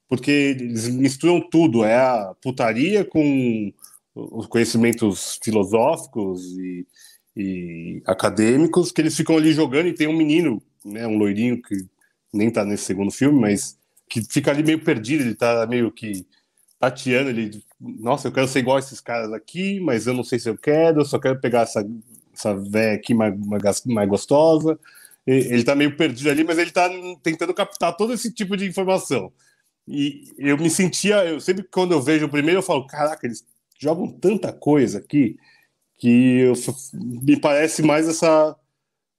porque eles misturam tudo. É a putaria com os conhecimentos filosóficos e, e acadêmicos que eles ficam ali jogando e tem um menino, né, um loirinho que nem tá nesse segundo filme, mas que fica ali meio perdido, ele tá meio que tateando, ele, nossa, eu quero ser igual a esses caras aqui, mas eu não sei se eu quero, eu só quero pegar essa, essa véia aqui mais, mais gostosa. Ele tá meio perdido ali, mas ele tá tentando captar todo esse tipo de informação. E eu me sentia, eu sempre quando eu vejo o primeiro, eu falo, caraca, eles jogam tanta coisa aqui que eu, me parece mais essa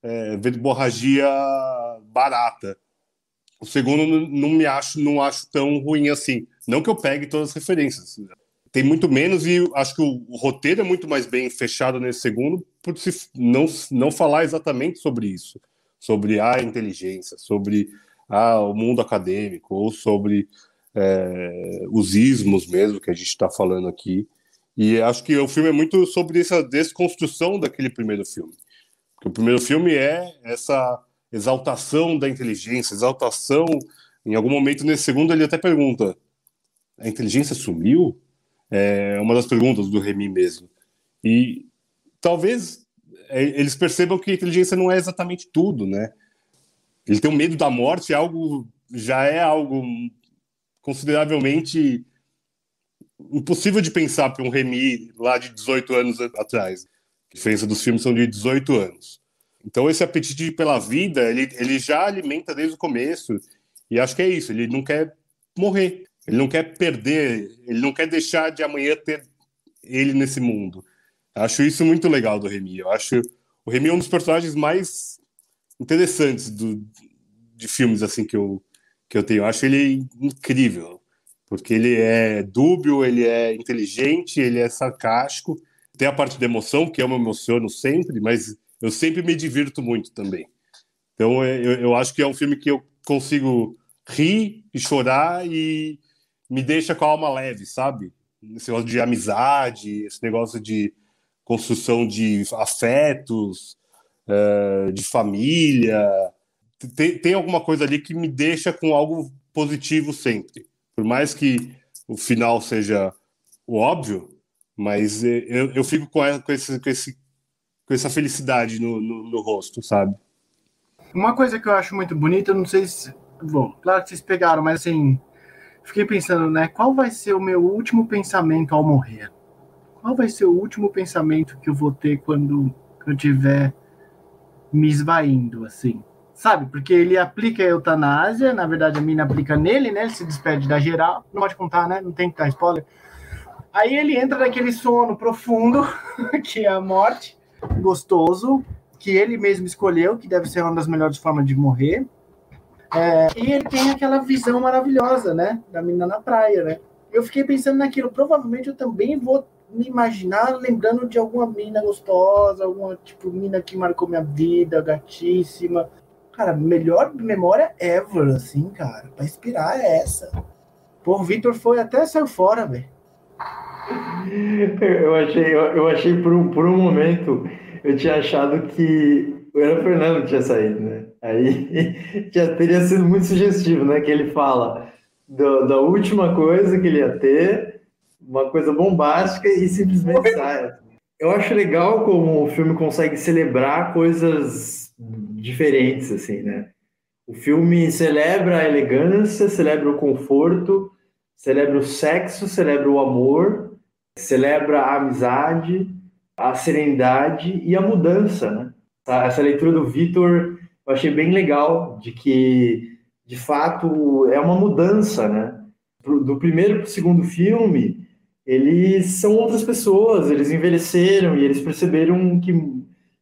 é, verborragia barata. O segundo não me acho, não acho tão ruim assim. Não que eu pegue todas as referências. Tem muito menos e acho que o, o roteiro é muito mais bem fechado nesse segundo por se não, não falar exatamente sobre isso, sobre a inteligência, sobre ah, o mundo acadêmico ou sobre é, os ismos mesmo que a gente está falando aqui. E acho que o filme é muito sobre essa desconstrução daquele primeiro filme. Porque o primeiro filme é essa exaltação da inteligência, exaltação. Em algum momento nesse segundo ele até pergunta: a inteligência sumiu? É uma das perguntas do Remy mesmo. E talvez é, eles percebam que a inteligência não é exatamente tudo, né? Ele tem um medo da morte, é algo já é algo consideravelmente impossível de pensar para um Remy lá de 18 anos atrás. A diferença dos filmes são de 18 anos. Então esse apetite pela vida, ele, ele já alimenta desde o começo. E acho que é isso, ele não quer morrer. Ele não quer perder, ele não quer deixar de amanhã ter ele nesse mundo. Acho isso muito legal do Remy. Eu acho o Remy é um dos personagens mais interessantes do, de filmes assim que eu que eu tenho. Eu acho ele incrível, porque ele é dúbio, ele é inteligente, ele é sarcástico. Tem a parte da emoção, que eu me emociono sempre, mas eu sempre me divirto muito também. Então eu, eu acho que é um filme que eu consigo rir e chorar e me deixa com a alma leve, sabe? Esse negócio de amizade, esse negócio de construção de afetos, uh, de família. Tem, tem alguma coisa ali que me deixa com algo positivo sempre. Por mais que o final seja o óbvio, mas eu, eu fico com, com, esse, com, esse, com essa felicidade no, no, no rosto, sabe? Uma coisa que eu acho muito bonita, não sei se. Bom, claro que vocês pegaram, mas assim, fiquei pensando, né? Qual vai ser o meu último pensamento ao morrer? Qual vai ser o último pensamento que eu vou ter quando eu tiver me esvaindo, assim? Sabe? Porque ele aplica a eutanásia, na verdade a mina aplica nele, né? Ele se despede da geral. Não pode contar, né? Não tem que dar spoiler. Aí ele entra naquele sono profundo, *laughs* que é a morte, gostoso, que ele mesmo escolheu, que deve ser uma das melhores formas de morrer. É, e ele tem aquela visão maravilhosa, né? Da menina na praia, né? Eu fiquei pensando naquilo. Provavelmente eu também vou me imaginar lembrando de alguma mina gostosa, alguma tipo mina que marcou minha vida, gatíssima. Cara, melhor memória ever, assim, cara. Pra inspirar é essa. Pô, o Victor foi até saiu fora, velho. Eu achei, eu, achei por um, por um momento, eu tinha achado que o Fernando tinha saído, né? Aí *laughs* já teria sido muito sugestivo, né? Que ele fala do, da última coisa que ele ia ter, uma coisa bombástica e simplesmente sai. Eu acho legal como o filme consegue celebrar coisas diferentes, assim, né? O filme celebra a elegância, celebra o conforto, celebra o sexo, celebra o amor, celebra a amizade, a serenidade e a mudança, né? Essa leitura do Vitor eu achei bem legal, de que, de fato, é uma mudança, né? Do primeiro para o segundo filme, eles são outras pessoas, eles envelheceram e eles perceberam que,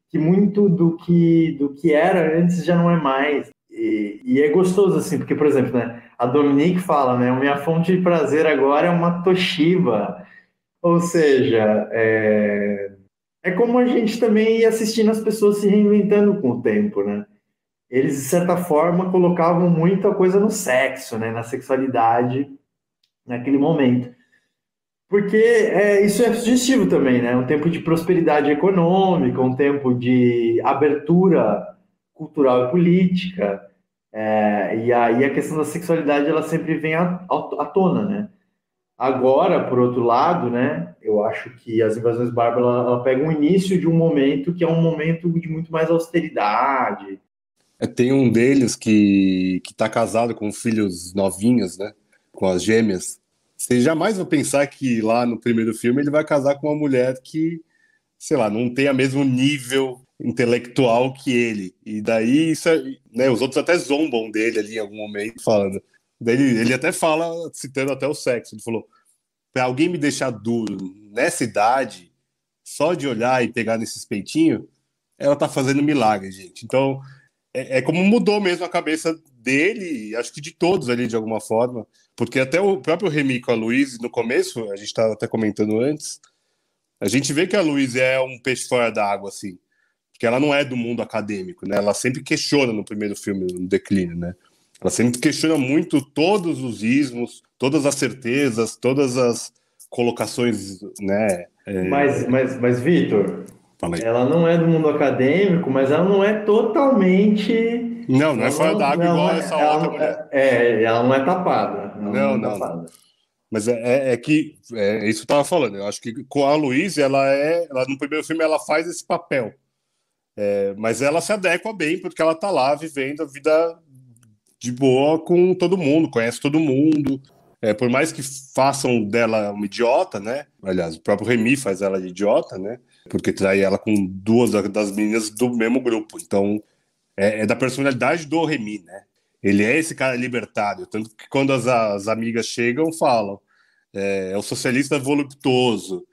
que muito do que, do que era antes já não é mais. E, e, é gostoso, assim, porque, por exemplo, né, a Dominique fala, né, minha fonte de prazer agora é uma Toshiba. Ou seja, é, é como a gente também ia assistindo as pessoas se reinventando com o tempo, né? eles, de certa forma, colocavam muita coisa no sexo, né, na sexualidade, naquele momento. Porque é, isso é sugestivo também, né? Um tempo de prosperidade econômica, um tempo de abertura cultural e política. É, e aí a questão da sexualidade ela sempre vem à, à tona, né? Agora, por outro lado, né, eu acho que as invasões bárbaras ela, ela pega o início de um momento que é um momento de muito mais austeridade, é, tem um deles que, que tá casado com filhos novinhos, né? Com as gêmeas. Você jamais vai pensar que lá no primeiro filme ele vai casar com uma mulher que, sei lá, não tem o mesmo nível intelectual que ele. E daí isso é, né, os outros até zombam dele ali em algum momento, falando. Daí ele, ele até fala, citando até o sexo, ele falou: para alguém me deixar duro nessa idade, só de olhar e pegar nesses peitinhos, ela tá fazendo milagre, gente. Então, é, é, como mudou mesmo a cabeça dele, acho que de todos ali de alguma forma, porque até o próprio Remy com a Luiz, no começo, a gente estava até comentando antes, a gente vê que a Luiz é um peixe fora da água, assim, porque ela não é do mundo acadêmico, né? Ela sempre questiona no primeiro filme, no Declínio, né? Ela sempre questiona muito todos os ismos, todas as certezas, todas as colocações, né? É... Mas, mas, mas Vitor, ela não é do mundo acadêmico, mas ela não é totalmente. Não, não é fora d'água igual é, essa outra mulher. É, ela não é tapada. Não, não. É não, tapada. Mas é, é, é que é, isso que eu estava falando. Eu acho que com a Luísa, ela é. Ela, no primeiro filme, ela faz esse papel. É, mas ela se adequa bem, porque ela está lá vivendo a vida de boa com todo mundo, conhece todo mundo. É, por mais que façam dela uma idiota, né? Aliás, o próprio Remy faz ela de idiota, né? Porque trai ela com duas das meninas do mesmo grupo. Então, é, é da personalidade do Remy, né? Ele é esse cara libertário. Tanto que quando as, as amigas chegam, falam: é, é o socialista voluptuoso.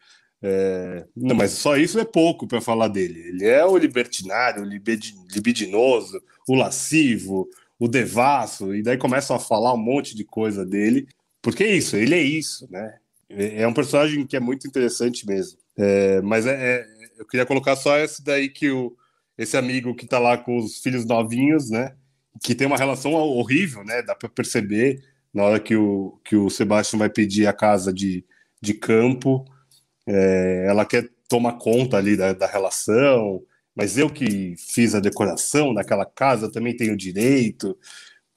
É, não, mas só isso é pouco para falar dele. Ele é o libertinário, o libidinoso, o lascivo, o devasso, e daí começam a falar um monte de coisa dele. Porque é isso, ele é isso, né? É, é um personagem que é muito interessante mesmo. É, mas é, é, eu queria colocar só esse daí que o, esse amigo que tá lá com os filhos novinhos, né? Que tem uma relação horrível, né? Dá para perceber na hora que o, que o Sebastião vai pedir a casa de, de campo. É, ela quer tomar conta ali da, da relação, mas eu que fiz a decoração daquela casa também tenho direito.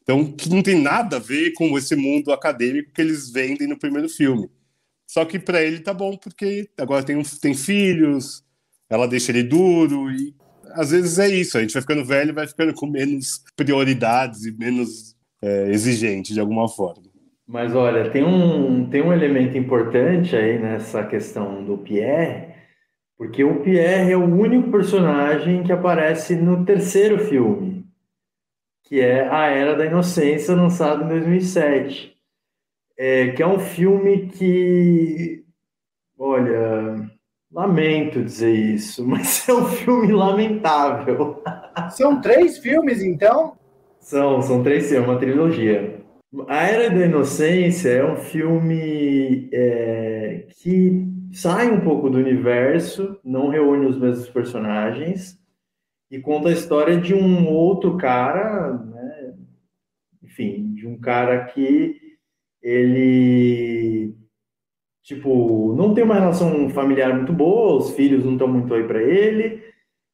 Então, que não tem nada a ver com esse mundo acadêmico que eles vendem no primeiro filme. Só que para ele tá bom, porque agora tem, tem filhos, ela deixa ele duro, e às vezes é isso, a gente vai ficando velho vai ficando com menos prioridades e menos é, exigente de alguma forma. Mas olha, tem um, tem um elemento importante aí nessa questão do Pierre, porque o Pierre é o único personagem que aparece no terceiro filme, que é A Era da Inocência, lançado em 2007. É, que é um filme que, olha, lamento dizer isso, *laughs* mas é um filme lamentável. São três filmes, então? São, são três filmes, uma trilogia. A Era da Inocência é um filme é, que sai um pouco do universo, não reúne os mesmos personagens e conta a história de um outro cara, né? enfim, de um cara que ele tipo não tem uma relação familiar muito boa, os filhos não estão muito aí para ele,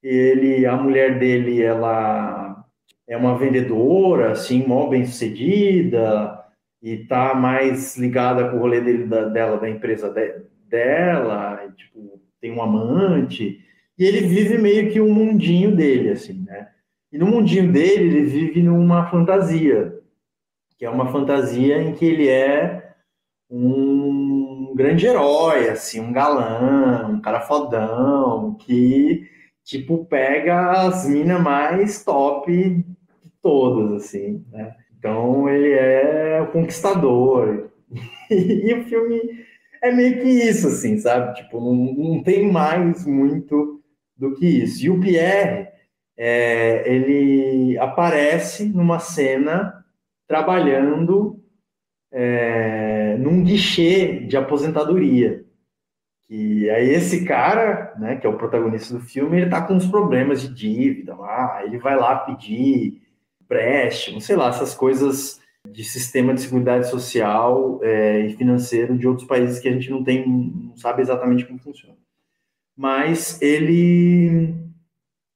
ele, a mulher dele, ela é uma vendedora, assim, mó bem sucedida, e tá mais ligada com o rolê dele, da, dela, da empresa de, dela, e, tipo, tem um amante, e ele vive meio que um mundinho dele, assim, né? E no mundinho dele, ele vive numa fantasia, que é uma fantasia em que ele é um grande herói, assim, um galã, um cara fodão, que, tipo, pega as minas mais top todas, assim, né? Então ele é o conquistador. *laughs* e o filme é meio que isso, assim, sabe? Tipo, não, não tem mais muito do que isso. E o Pierre, é, ele aparece numa cena trabalhando é, num guichê de aposentadoria. E aí esse cara, né, que é o protagonista do filme, ele tá com uns problemas de dívida lá, ele vai lá pedir empréstimo, sei lá, essas coisas de sistema de seguridade social é, e financeiro de outros países que a gente não tem, não sabe exatamente como funciona. Mas ele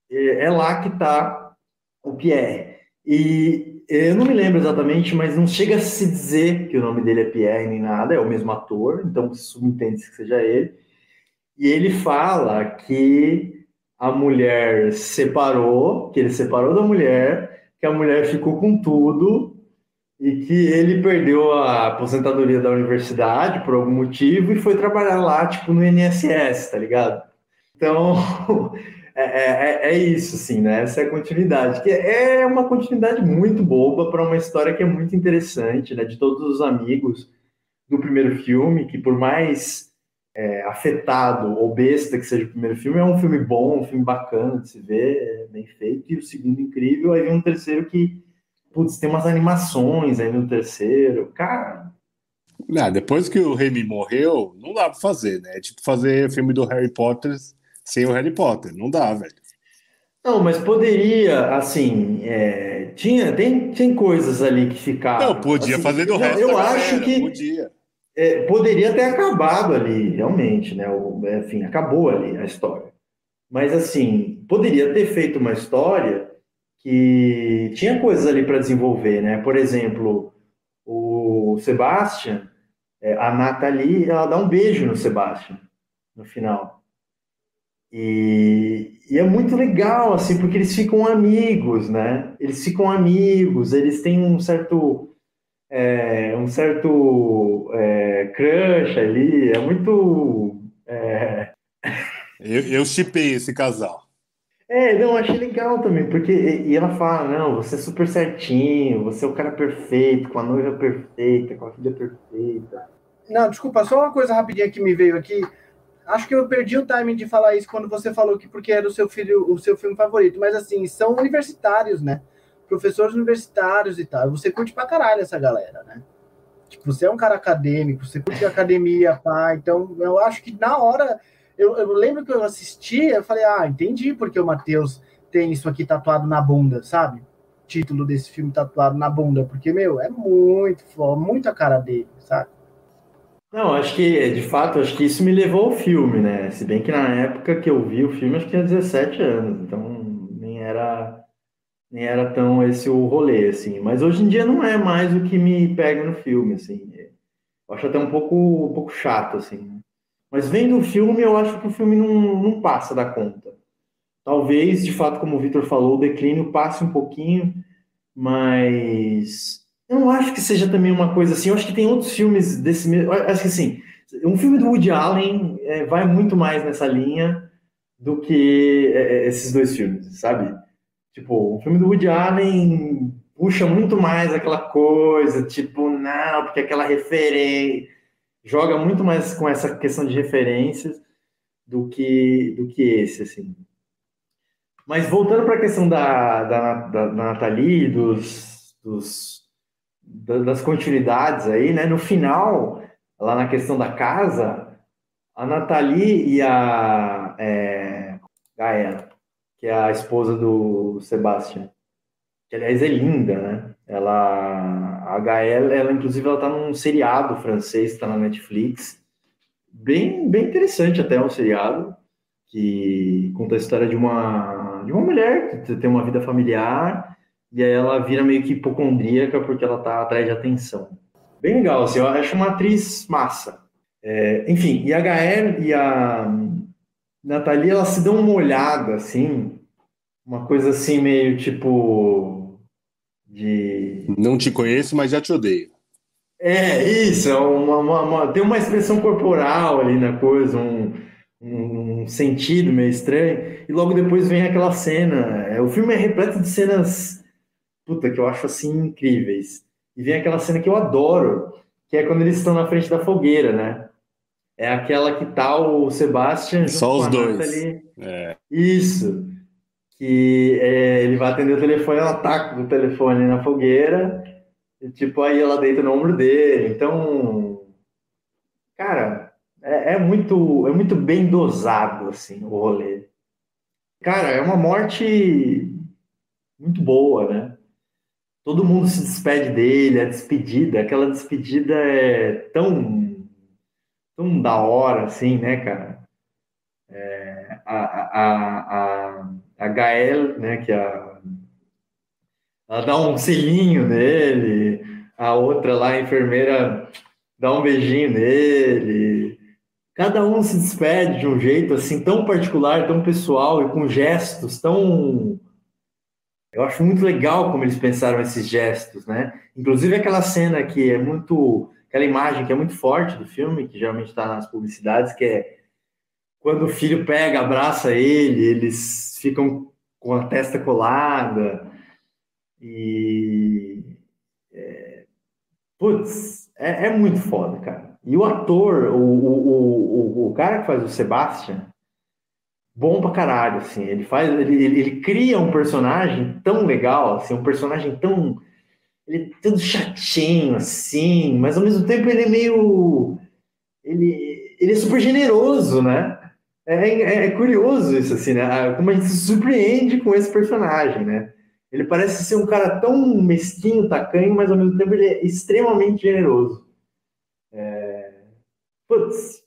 é, é lá que está o Pierre. E eu não me lembro exatamente, mas não chega a se dizer que o nome dele é Pierre nem nada, é o mesmo ator, então subentende-se que seja ele. E ele fala que a mulher separou, que ele separou da mulher que a mulher ficou com tudo e que ele perdeu a aposentadoria da universidade por algum motivo e foi trabalhar lá, tipo, no INSS, tá ligado? Então, *laughs* é, é, é, isso, assim, né? Essa é a continuidade, que é uma continuidade muito boba para uma história que é muito interessante, né? De todos os amigos do primeiro filme, que por mais é, afetado ou besta que seja o primeiro filme, é um filme bom, um filme bacana de se ver, é bem feito, e o segundo incrível, aí um terceiro que, putz, tem umas animações aí no terceiro, cara... Não, depois que o Remy morreu, não dá pra fazer, né? É tipo fazer filme do Harry Potter sem o Harry Potter, não dá, velho. Não, mas poderia, assim, é, tinha, tem, tem coisas ali que ficaram. Não, podia assim, fazer do resto. Eu acho galera, que podia é, poderia ter acabado ali, realmente, né? O, enfim, acabou ali a história. Mas, assim, poderia ter feito uma história que tinha coisas ali para desenvolver, né? Por exemplo, o Sebastian, é, a Nathalie, ela dá um beijo no Sebastian no final. E, e, é muito legal, assim, porque eles ficam amigos, né? Eles ficam amigos, eles têm um certo é, um certo é, crush ali, é muito. É... Eu, eu chipei esse casal. É, não, achei legal também, porque e ela fala, não, você é super certinho, você é o cara perfeito, com a noiva perfeita, com a filha perfeita. Não, desculpa, só uma coisa rapidinha que me veio aqui. Acho que eu perdi o timing de falar isso quando você falou que porque era o seu filho, o seu filme favorito, mas assim, são universitários, né? Professores universitários e tal. Você curte pra caralho essa galera, né? Tipo, você é um cara acadêmico, você curte academia, pá, então eu acho que na hora eu, eu lembro que eu assisti, eu falei, ah, entendi porque o Matheus tem isso aqui tatuado na bunda, sabe? Título desse filme tatuado na bunda, porque, meu, é muito, muito a cara dele, sabe? Não, acho que, de fato, acho que isso me levou ao filme, né? Se bem que na época que eu vi o filme, acho que tinha 17 anos, então nem era nem era tão esse o rolê, assim. Mas hoje em dia não é mais o que me pega no filme, assim. Eu acho até um pouco, um pouco chato, assim. Mas vendo o filme, eu acho que o filme não, não passa da conta. Talvez, de fato, como o Victor falou, o declínio passe um pouquinho, mas eu não acho que seja também uma coisa assim. Eu acho que tem outros filmes desse mesmo. Acho que assim, um filme do Woody Allen é, vai muito mais nessa linha do que é, é esses dois filmes, sabe? Tipo, o filme do Woody Allen puxa muito mais aquela coisa, tipo, não, porque aquela referência joga muito mais com essa questão de referências do que do que esse, assim. Mas voltando para a questão da, da, da, da Nathalie, dos, dos, das continuidades aí, né? No final, lá na questão da casa, a Nathalie e a é, Gaia, que é a esposa do Sebastian, que aliás é linda, né? Ela a Gael, ela inclusive ela tá num seriado francês, está na Netflix. Bem, bem interessante até um seriado que conta a história de uma de uma mulher que tem uma vida familiar e aí ela vira meio que hipocondríaca porque ela tá atrás de atenção. Bem legal, assim, eu acho uma atriz massa. É, enfim, e a Gael e a Nathalie, elas se dão uma olhada, assim, uma coisa assim meio tipo de. Não te conheço, mas já te odeio. É, isso, é uma, uma, uma, tem uma expressão corporal ali na coisa, um, um sentido meio estranho, e logo depois vem aquela cena. É, o filme é repleto de cenas, puta, que eu acho assim incríveis. E vem aquela cena que eu adoro, que é quando eles estão na frente da fogueira, né? É aquela que tá o Sebastian. Só os dois. É. Isso que é, ele vai atender o telefone, ela taca o telefone na fogueira, e tipo, aí ela deita no ombro dele. Então, cara, é, é, muito, é muito bem dosado, assim, o rolê. Cara, é uma morte muito boa, né? Todo mundo se despede dele, a despedida, aquela despedida é tão, tão da hora, assim, né, cara? É, a, a, a a Gael, né, que é a, ela dá um selinho nele, a outra lá, a enfermeira, dá um beijinho nele. Cada um se despede de um jeito assim tão particular, tão pessoal e com gestos tão eu acho muito legal como eles pensaram esses gestos, né? Inclusive aquela cena que é muito, aquela imagem que é muito forte do filme, que geralmente está nas publicidades, que é quando o filho pega, abraça ele, eles ficam com a testa colada. E. É, putz, é, é, muito foda, cara. E o ator, o, o, o, o cara que faz o Sebastian, bom pra caralho, assim. Ele faz. Ele, ele, ele cria um personagem tão legal, assim, um personagem tão. Ele é todo chatinho, assim, mas ao mesmo tempo ele é meio. Ele, ele é super generoso, né? É, é, é, curioso isso, assim, né? Ah, como a gente se surpreende com esse personagem, né? Ele parece ser um cara tão mesquinho, tacanho, mas ao mesmo tempo ele é extremamente generoso. É... Putz,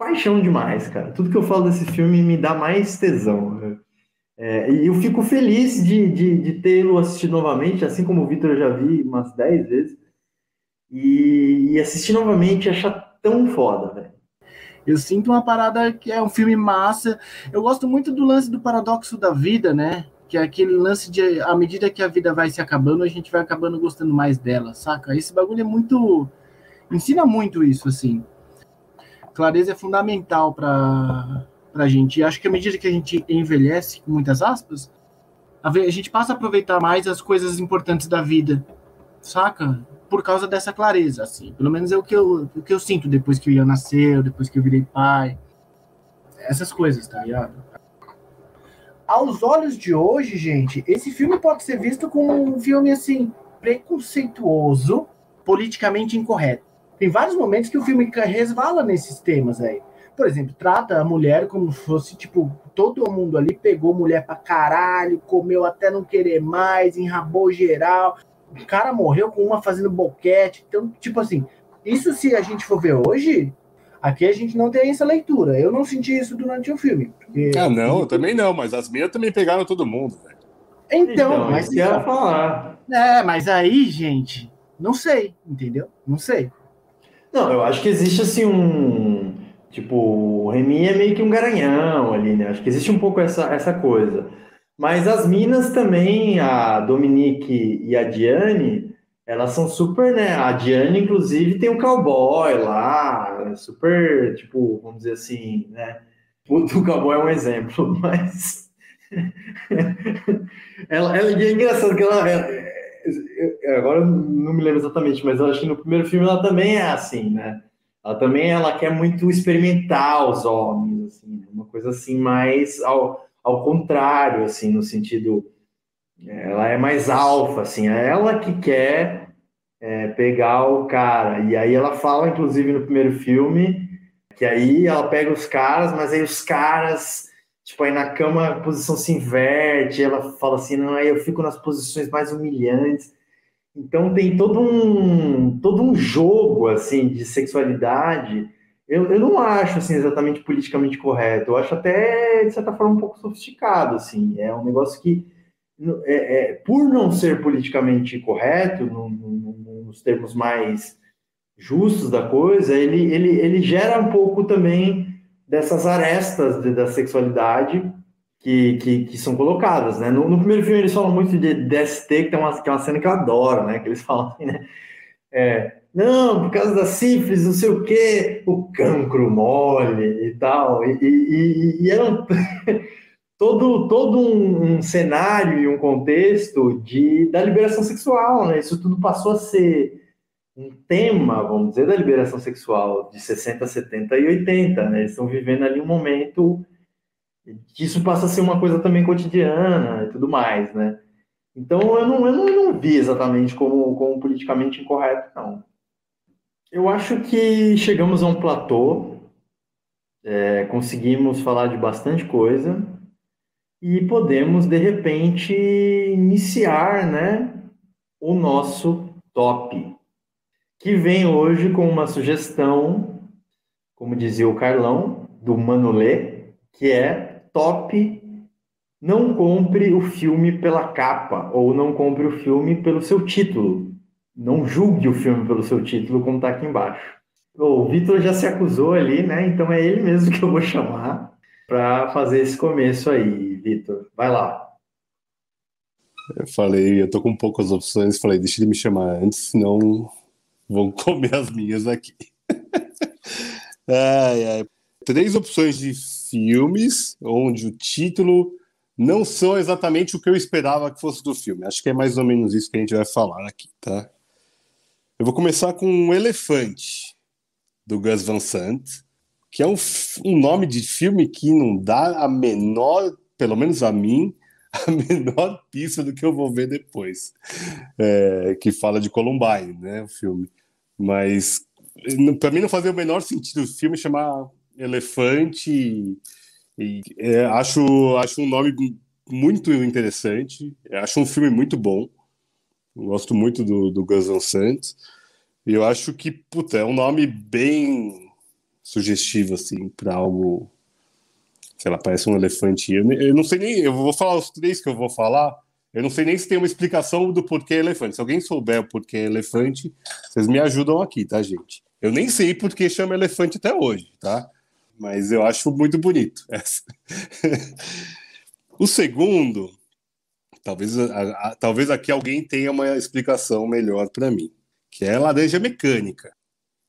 paixão demais, cara. Tudo que eu falo desse filme me dá mais tesão. É, e eu fico feliz de, de, de tê-lo assistido novamente, assim como o Vitor eu já vi umas 10 vezes. E, e assistir novamente achar tão foda, velho. Eu sinto uma parada que é um filme massa. Eu gosto muito do lance do paradoxo da vida, né? Que é aquele lance de, à medida que a vida vai se acabando, a gente vai acabando gostando mais dela, saca? Esse bagulho é muito. Ensina muito isso, assim. Clareza é fundamental pra, pra gente. E acho que à medida que a gente envelhece, com muitas aspas, a gente passa a aproveitar mais as coisas importantes da vida, saca? Por causa dessa clareza, assim. Pelo menos é o que eu, o que eu sinto depois que o Ian nasceu, depois que eu virei pai. Essas coisas, tá ligado? Aos olhos de hoje, gente, esse filme pode ser visto como um filme, assim, preconceituoso, politicamente incorreto. Tem vários momentos que o filme resvala nesses temas aí por exemplo, trata a mulher como se fosse, tipo, todo mundo ali pegou mulher pra caralho, comeu até não querer mais, enrabou geral. O cara morreu com uma fazendo boquete. Então, tipo assim, isso se a gente for ver hoje, aqui a gente não tem essa leitura. Eu não senti isso durante o filme. Porque... Ah, não, eu também não, mas as minhas também pegaram todo mundo, velho. Então, então, mas. Quero falar. É, mas aí, gente, não sei, entendeu? Não sei. Não, eu acho que existe assim um Tipo, o Remy é meio que um garanhão ali, né? Acho que existe um pouco essa, essa coisa. Mas as minas também, a Dominique e a Diane, elas são super, né? A Diane, inclusive, tem um cowboy lá, super, tipo, vamos dizer assim, né? O cowboy é um exemplo, *laughs* mas. *laughs* ela, ela é engraçado que ela. É, agora não me lembro exatamente, mas eu acho que no primeiro filme ela também é assim, né? ela também ela quer muito experimentar os homens, assim, uma coisa assim mais ao, ao contrário, assim, no sentido ela é mais alfa, assim, é ela que quer é, pegar o cara. E aí ela fala, inclusive, no primeiro filme, que aí ela pega os caras, mas aí os caras, tipo, aí na cama a posição se inverte, ela fala assim, não, aí eu fico nas posições mais humilhantes. Então tem todo um todo um jogo assim de sexualidade. Eu, eu não acho assim exatamente politicamente correto. Eu acho até de certa forma um pouco sofisticado assim. É um negócio que é, é, por não ser politicamente correto, no, no, nos termos mais justos da coisa, ele, ele, ele gera um pouco também dessas arestas de, da sexualidade que, que, que, são colocadas, né? No, no, primeiro filme eles falam muito de DST, que tem uma, que é uma cena que eu adoro, né? Que eles falam assim, né? É, não, por causa da sífilis, não sei o quê, o cancro mole e tal. E, e, e, era um, *laughs* todo, todo um, um, cenário e um contexto de, da liberação sexual, né? Isso tudo passou a ser um tema, vamos dizer, da liberação sexual de 60, 70 e 80, né? Eles estão vivendo ali um momento que isso passa a ser uma coisa também cotidiana e tudo mais, né? Então eu não, eu não, eu não vi exatamente como, como politicamente incorreto, não. Eu acho que chegamos a um platô, é, conseguimos falar de bastante coisa e podemos, de repente, iniciar né, o nosso top, que vem hoje com uma sugestão, como dizia o Carlão, do Manolê, que é top não compre o filme pela capa ou não compre o filme pelo seu título. Não julgue o filme pelo seu título, como está aqui embaixo. O Vitor já se acusou ali, né? Então é ele mesmo *laughs* que eu vou chamar para fazer esse começo aí, Vitor. Vai lá. Eu falei, eu tô com poucas opções, falei, deixa ele me chamar antes, senão vão comer as minhas aqui. *laughs* ai, ai. Três opções de filmes onde o título não são exatamente o que eu esperava que fosse do filme. Acho que é mais ou menos isso que a gente vai falar aqui, tá? Eu vou começar com um Elefante, do Gus Van Sant, que é um, um nome de filme que não dá a menor, pelo menos a mim, *laughs* a menor pista do que eu vou ver depois. É, que fala de Columbine, né? O filme. Mas para mim não fazia o menor sentido o filme chamar Elefante. E, é, acho, acho um nome muito interessante. Acho um filme muito bom. Gosto muito do, do Gus Van Sant. E eu acho que, puta, é um nome bem sugestivo, assim, para algo. Sei lá, parece um elefante. Eu, eu, não sei nem. Eu vou falar os três que eu vou falar. Eu não sei nem se tem uma explicação do porquê elefante. Se alguém souber o porquê elefante, vocês me ajudam aqui, tá, gente? Eu nem sei por que chama elefante até hoje, tá? mas eu acho muito bonito. *laughs* o segundo talvez, a, a, talvez aqui alguém tenha uma explicação melhor para mim, que é laranja mecânica.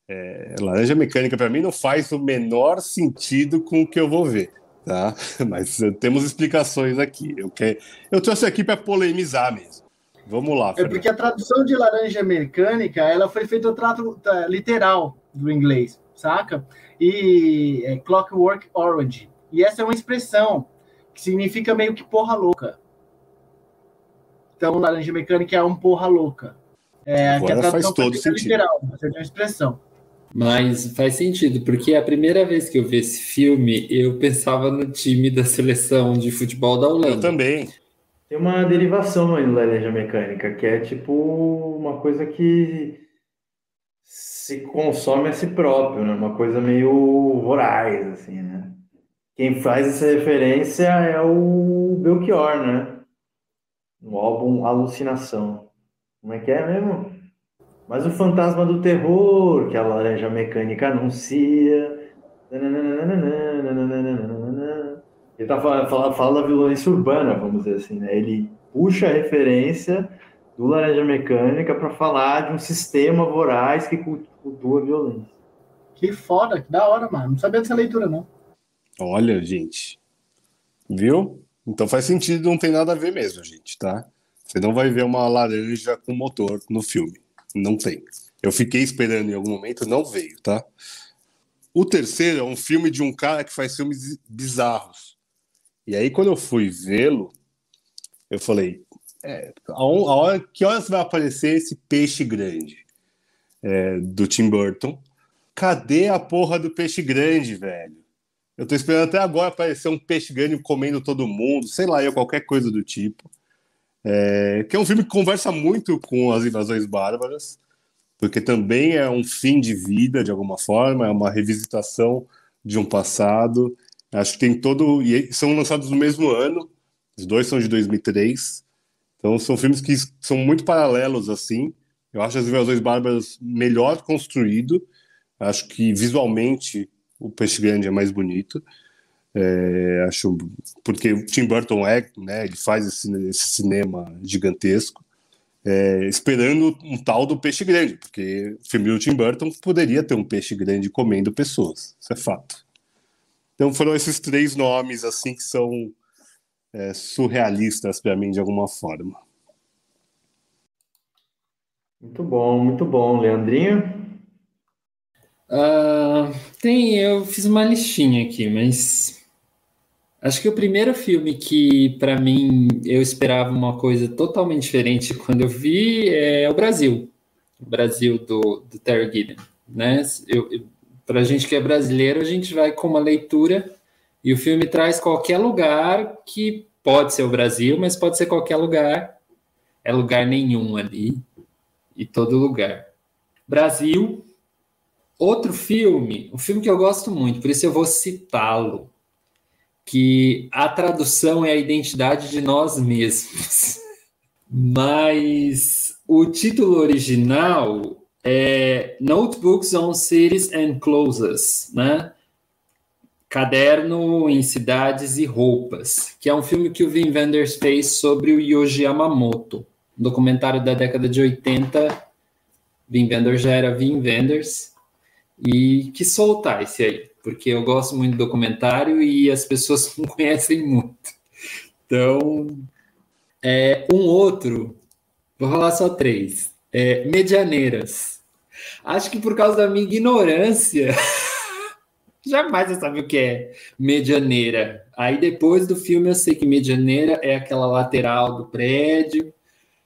É, laranja mecânica para mim não faz o menor sentido com o que eu vou ver, tá? *laughs* Mas temos explicações aqui. Eu, que, eu trouxe aqui para polemizar mesmo. Vamos lá. Fernando. É porque a tradução de laranja mecânica ela foi feita o trato tá, literal do inglês, saca? E é, Clockwork Orange. E essa é uma expressão que significa meio que porra louca. Então, laranja mecânica é um porra louca. É, Agora faz todo sentido. literal, mas é uma expressão. Mas faz sentido, porque a primeira vez que eu vi esse filme, eu pensava no time da seleção de futebol da Holanda. Eu também. Tem uma derivação aí da laranja mecânica, que é tipo uma coisa que se consome a si próprio, né? Uma coisa meio voraz, assim, né? Quem faz essa referência é o Belchior, né? No álbum Alucinação. Como é que é mesmo? Mas o fantasma do terror, que a laranja mecânica anuncia. Ele tá falando, fala, fala da violência urbana, vamos dizer assim, né? Ele puxa a referência do Laranja Mecânica para falar de um sistema voraz que cultua a violência. Que foda, que da hora, mano. Não sabia dessa leitura, não. Olha, gente. Viu? Então faz sentido, não tem nada a ver mesmo, gente, tá? Você não vai ver uma laranja com motor no filme. Não tem. Eu fiquei esperando em algum momento, não veio, tá? O terceiro é um filme de um cara que faz filmes bizarros. E aí, quando eu fui vê-lo, eu falei: é, a, hora, que horas vai aparecer esse peixe grande é, do Tim Burton? Cadê a porra do peixe grande, velho? Eu tô esperando até agora aparecer um peixe grande comendo todo mundo, sei lá, eu, qualquer coisa do tipo. É, que é um filme que conversa muito com as invasões bárbaras, porque também é um fim de vida, de alguma forma, é uma revisitação de um passado. Acho que tem todo. E são lançados no mesmo ano, os dois são de 2003. Então são filmes que são muito paralelos, assim. Eu acho As Invasões Bárbaras melhor construído. Acho que visualmente o Peixe Grande é mais bonito. É, acho porque o Tim Burton é, né, ele faz esse, esse cinema gigantesco, é, esperando um tal do peixe grande, porque o filme do Tim Burton poderia ter um peixe grande comendo pessoas, isso é fato. Então foram esses três nomes assim que são é, surrealistas para mim de alguma forma. Muito bom, muito bom, Leandrinho. Uh, tem, eu fiz uma listinha aqui, mas acho que o primeiro filme que, para mim, eu esperava uma coisa totalmente diferente quando eu vi é o Brasil. O Brasil do, do Terry Gilliam, né? Eu, eu, pra gente que é brasileiro, a gente vai com uma leitura e o filme traz qualquer lugar que pode ser o Brasil, mas pode ser qualquer lugar. É lugar nenhum ali e todo lugar. Brasil, Outro filme, um filme que eu gosto muito, por isso eu vou citá-lo, que a tradução é a identidade de nós mesmos. *laughs* Mas o título original é Notebooks on Cities and Clothes, né? Caderno em Cidades e Roupas, que é um filme que o Wim Wenders fez sobre o Yoji Yamamoto, um documentário da década de 80. Wim Wenders já era Wim Wenders, e que soltar esse aí, porque eu gosto muito do documentário e as pessoas *laughs* não conhecem muito. Então, é, um outro, vou falar só três, é, Medianeiras. Acho que por causa da minha ignorância, *laughs* jamais eu sabia o que é medianeira. Aí depois do filme eu sei que medianeira é aquela lateral do prédio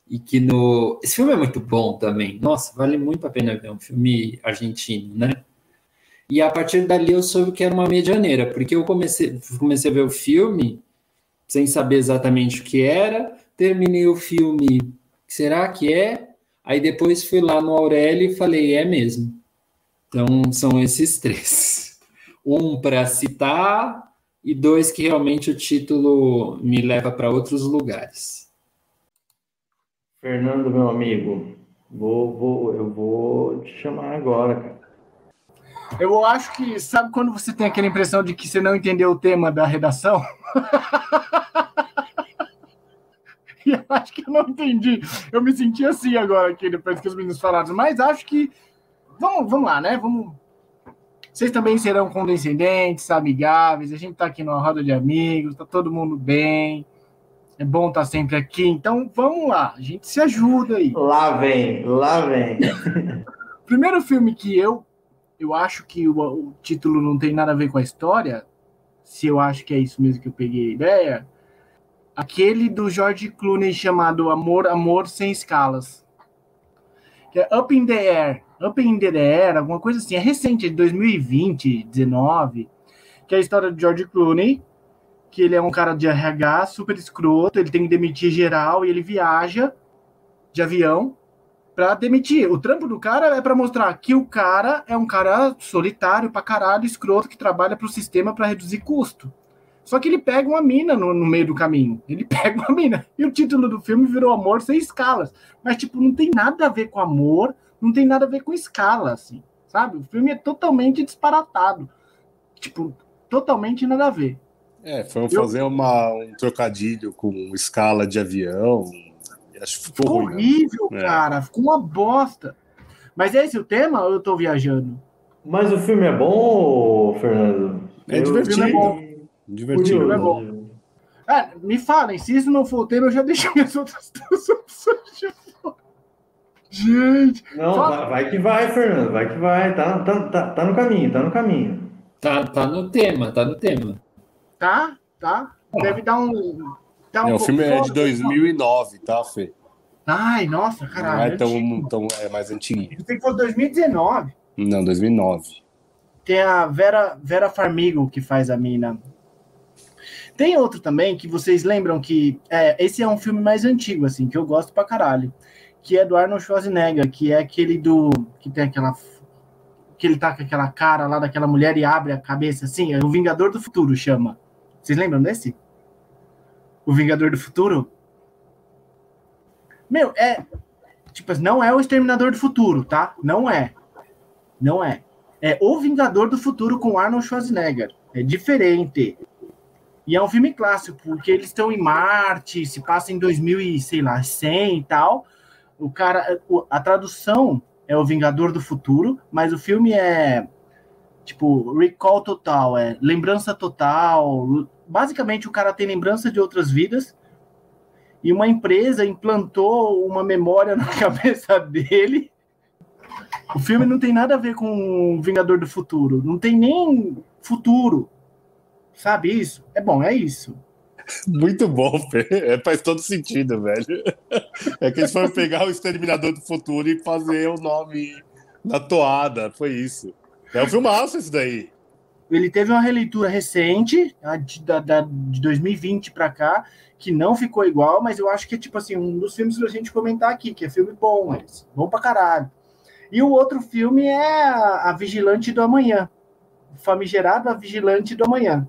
e que no. Esse filme é muito bom também. Nossa, vale muito a pena ver. É um filme argentino, né? E a partir dali eu soube que era uma medianeira, porque eu comecei, comecei a ver o filme sem saber exatamente o que era, terminei o filme, será que é? Aí depois fui lá no Aurélio e falei, é mesmo. Então são esses três. *laughs* Um para citar e dois que realmente o título me leva para outros lugares. Fernando, meu amigo, vou, vou, eu vou te chamar agora, cara. Eu acho que, sabe quando você tem aquela impressão de que você não entendeu o tema da redação? *laughs* eu acho que eu não entendi. Eu me senti assim agora aqui, depois que os meninos falaram, mas acho que. Vamos, vamos lá, né? Vamos. Vocês também serão condescendentes, amigáveis. A gente tá aqui numa roda de amigos, tá todo mundo bem. É bom estar tá sempre aqui. Então vamos lá, a gente se ajuda aí. Lá vem, lá vem. *laughs* Primeiro filme que eu eu acho que o, o, título não tem nada a ver com a história, se eu acho que é isso mesmo que eu peguei a ideia, aquele do George Clooney chamado Amor, Amor Sem Escalas. Que é Up in the Air. Up in the Air, alguma coisa assim. É recente, é de 2020, 19. Que é a história do George Clooney, que ele é um cara de RH super escroto, ele tem que demitir geral e ele viaja de avião para demitir. O trampo do cara é para mostrar que o cara é um cara solitário pra caralho, escroto, que trabalha pro sistema para reduzir custo. Só que ele pega uma mina no, no, meio do caminho. Ele *laughs* pega uma mina. E o título do filme virou Amor Sem Escalas. Mas, tipo, não tem nada a ver com amor, não tem nada a ver com escala, assim. Sabe? O filme é totalmente disparatado. Tipo, totalmente nada a ver. É, foi fazer uma, um trocadilho com escala de avião, ficou, ficou ruim, né? horrível, né? cara. Ficou uma bosta. Mas é esse o tema ou eu tô viajando? Mas o filme é bom, Fernando? É eu, divertido. É bom. Divertido. é bom. É, me falem, se isso não for o tema, eu já *laughs* deixo minhas outras duas opções de fora. Gente. Não, vai, vai, que vai, Fernando. Vai que vai. Tá, tá, tá, tá no caminho, tá no caminho. Tá, tá no tema, tá no tema. Tá, tá. Deve dar um Tá um o filme é de 2009, tá, Fê? Ai, nossa, caralho. Não é tão, tão é mais antigo. Tem que for 2019. Não, 2009. Tem a Vera, Vera Farmigo que faz a mina. Tem outro também que vocês lembram que é, esse é um filme mais antigo, assim, que eu gosto pra caralho. Que é do Arnold Schwarzenegger, que é aquele do. que tem aquela. que ele tá com aquela cara lá daquela mulher e abre a cabeça assim. É o Vingador do Futuro, chama. Vocês lembram desse? O Vingador do Futuro. Meu, é. Tipo, não é o Exterminador do Futuro, tá? Não é. Não é. É o Vingador do Futuro com Arnold Schwarzenegger. É diferente. E é um filme clássico, porque eles estão em Marte, se passa em 2000 e, sei lá, 100 e tal. O cara, a tradução é o Vingador do Futuro, mas o filme é tipo recall total, é lembrança total, basicamente o cara tem lembrança de outras vidas e uma empresa implantou uma memória *laughs* na cabeça dele. O filme não tem nada a ver com Vingador do Futuro, não tem nem futuro. Sabe isso? É bom, é isso. Muito bom, É, faz todo sentido, velho. É que eles foram pegar o Exterminador do Futuro e fazer o nome na toada. Foi isso. É um filmaço esse daí. Ele teve uma releitura recente, de, da, de 2020 para cá, que não ficou igual, mas eu acho que é tipo assim, um dos filmes que a gente comentar aqui, que é filme bom, mas bom pra caralho. E o outro filme é a, a Vigilante do Amanhã. Famigerado A Vigilante do Amanhã.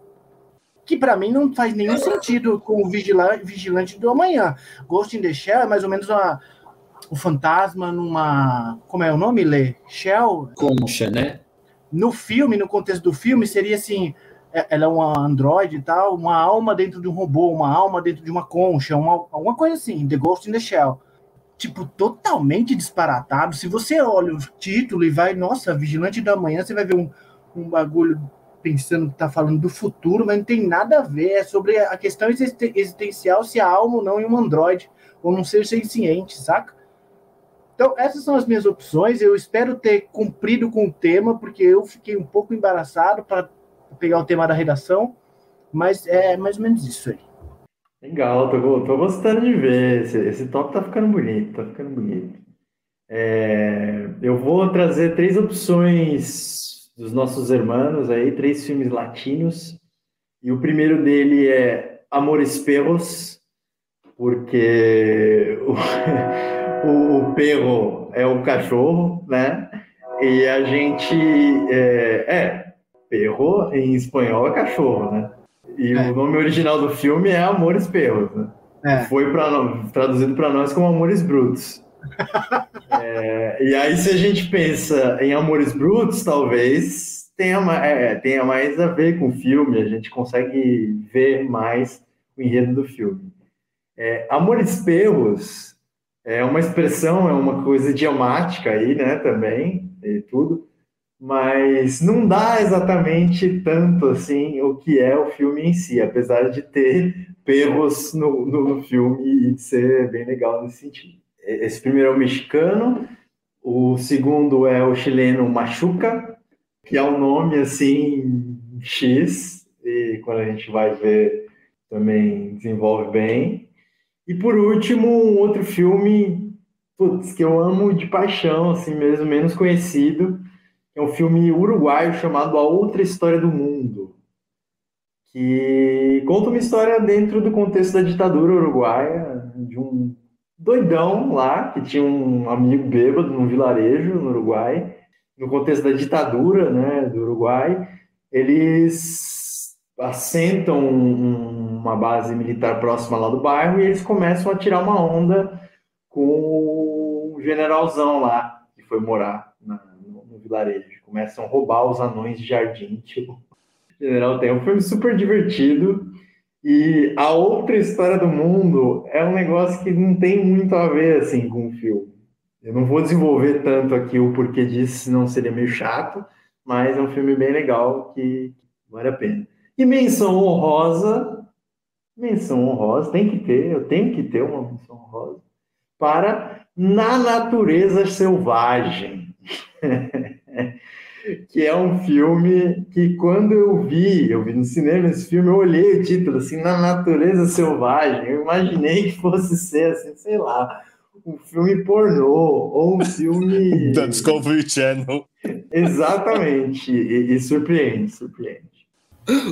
Que para mim não faz nenhum sentido com o Vigilante, Vigilante do Amanhã. Ghost in the Shell é mais ou menos uma, o fantasma numa. Como é o nome, Lê? Shell? Concha, né? No filme, no contexto do filme, seria assim: é, ela é uma androide e tal, uma alma dentro de um robô, uma alma dentro de uma concha, uma, alguma coisa assim, The Ghost in the Shell. Tipo, totalmente disparatado. Se você olha o título e vai, nossa, Vigilante da Manhã, você vai ver um, um bagulho pensando que tá falando do futuro, mas não tem nada a ver. É sobre a questão existencial se a alma ou não em um androide, ou não ser senciente, saca? Então, essas são as minhas opções. Eu espero ter cumprido com o tema, porque eu fiquei um pouco embaraçado para pegar o tema da redação, mas é mais ou menos isso aí. Legal, tô, tô gostando de ver. Esse, esse top tá ficando bonito, tá ficando bonito. É, eu vou trazer três opções dos nossos irmãos aí, três filmes latinos. E o primeiro dele é Amores Perros, porque o, *laughs* o perro é o cachorro, né? E a gente. É, é perro em espanhol é cachorro, né? E é. o nome original do filme é Amores Perros, né? É. Foi pra, traduzido para nós como Amores Brutos. *laughs* é, e aí, se a gente pensa em Amores Brutos, talvez tenha, é, tenha mais a ver com o filme, a gente consegue ver mais o enredo do filme. É, Amores Perros é uma expressão, é uma coisa idiomática aí, né, também, e tudo, mas não dá exatamente tanto, assim, o que é o filme em si, apesar de ter perros no, no, filme e ser bem legal nesse sentido. Esse primeiro é o mexicano, o segundo é o chileno Machuca, que é um nome, assim, X, e quando a gente vai ver também desenvolve bem. E por último, um outro filme putz, que eu amo de paixão, assim mesmo, menos conhecido, é um filme uruguaio chamado A Outra História do Mundo, que conta uma história dentro do contexto da ditadura uruguaia, de um doidão lá, que tinha um amigo bêbado num vilarejo no Uruguai, no contexto da ditadura né, do Uruguai, eles assentam uma base militar próxima lá do bairro e eles começam a tirar uma onda com o generalzão lá, que foi morar na, no, no, vilarejo. Começam a roubar os anões de jardim, *laughs* tipo, General tem um filme super divertido. E a outra história do mundo é um negócio que não tem muito a ver assim com o filme. Eu não vou desenvolver tanto aqui o porquê disso, senão seria meio chato, mas é um filme bem legal que vale a pena. E menção honrosa, menção honrosa, tem que ter, eu tenho que ter uma menção honrosa, para Na Natureza Selvagem. *laughs* que é um filme que quando eu vi, eu vi no cinema esse filme, eu olhei o título assim, Na Natureza Selvagem, eu imaginei que fosse ser assim, sei lá, um filme pornô ou um filme *laughs* da Discovery Channel. Exatamente, e, e surpreende, surpreende.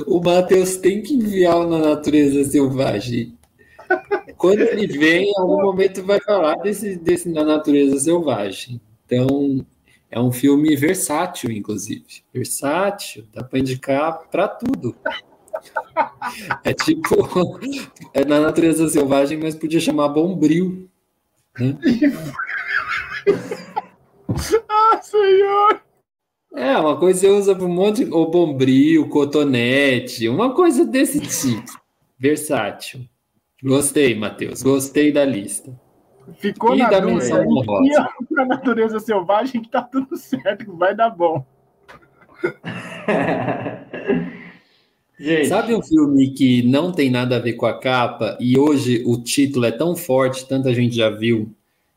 O Matheus tem que enviar Na Natureza Selvagem. Quando ele vem, em algum momento vai falar desse, desse Na Natureza Selvagem. Então, é um filme versátil, inclusive. Versátil, dá para indicar para tudo. É tipo, é na natureza selvagem, mas podia chamar bombril. Né? *laughs* ah, senhor! É, uma coisa você usa para um monte de. Ou bombril, cotonete, uma coisa desse tipo. Versátil. Gostei, Matheus. Gostei da lista. Ficou e na dúvida a natureza selvagem que tá tudo certo, que vai dar bom. *laughs* Gente. Sabe um filme que não tem nada a ver com a capa e hoje o título é tão forte, tanta gente já viu,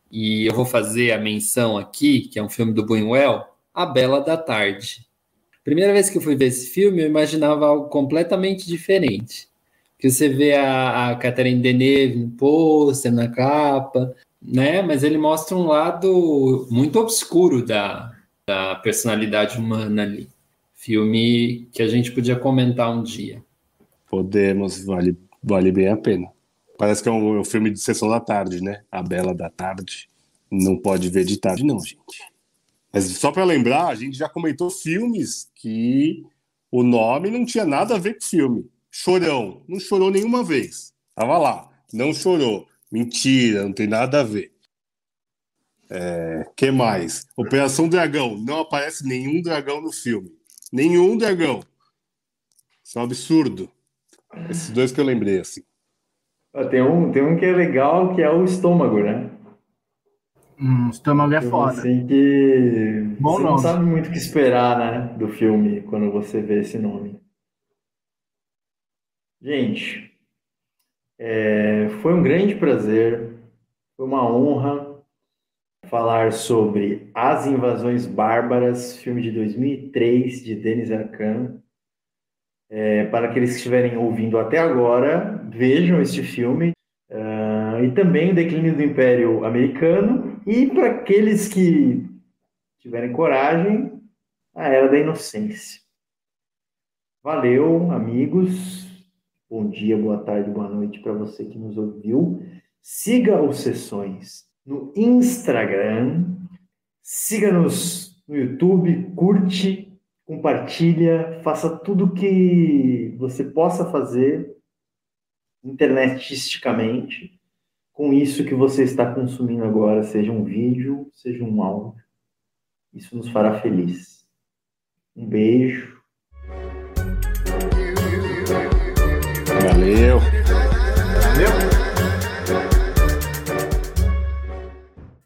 e eu vou fazer a menção aqui, que é um filme do Buñuel, A Bela da Tarde. Primeira vez que eu fui ver esse filme, eu imaginava algo completamente diferente que você vê a, a Catherine Deneuve no pôster, na capa, né? Mas ele mostra um lado muito obscuro da, da personalidade humana ali. Filme que a gente podia comentar um dia. Podemos, vale, vale bem a pena. Parece que é um, é um filme de sessão da tarde, né? A Bela da Tarde. Não pode ver de tarde, não, gente. Mas só para lembrar, a gente já comentou filmes que o nome não tinha nada a ver com o filme. Chorão. Não chorou nenhuma vez. Tava lá. Não chorou. Mentira, não tem nada a ver. É, que mais? Operação Dragão. Não aparece nenhum dragão no filme. Nenhum dragão. Isso é um absurdo. Esses dois que eu lembrei, assim. Tem um, tem um que é legal, que é o estômago, né? Hum, estômago é foda. Assim que Bom você nome. não sabe muito o que esperar, né, do filme quando você vê esse nome. Gente, é, foi um grande prazer, foi uma honra falar sobre As Invasões Bárbaras, filme de 2003 de Denis Arcand. É, para aqueles que estiverem ouvindo até agora, vejam este filme. Uh, e também o Declínio do Império Americano. E para aqueles que tiverem coragem, a Era da Inocência. Valeu, amigos. Bom dia, boa tarde, boa noite para você que nos ouviu. Siga os Sessões no Instagram, siga-nos no YouTube, curte, compartilha, faça tudo que você possa fazer internetisticamente com isso que você está consumindo agora, seja um vídeo, seja um áudio. Isso nos fará feliz. Um beijo. Valeu.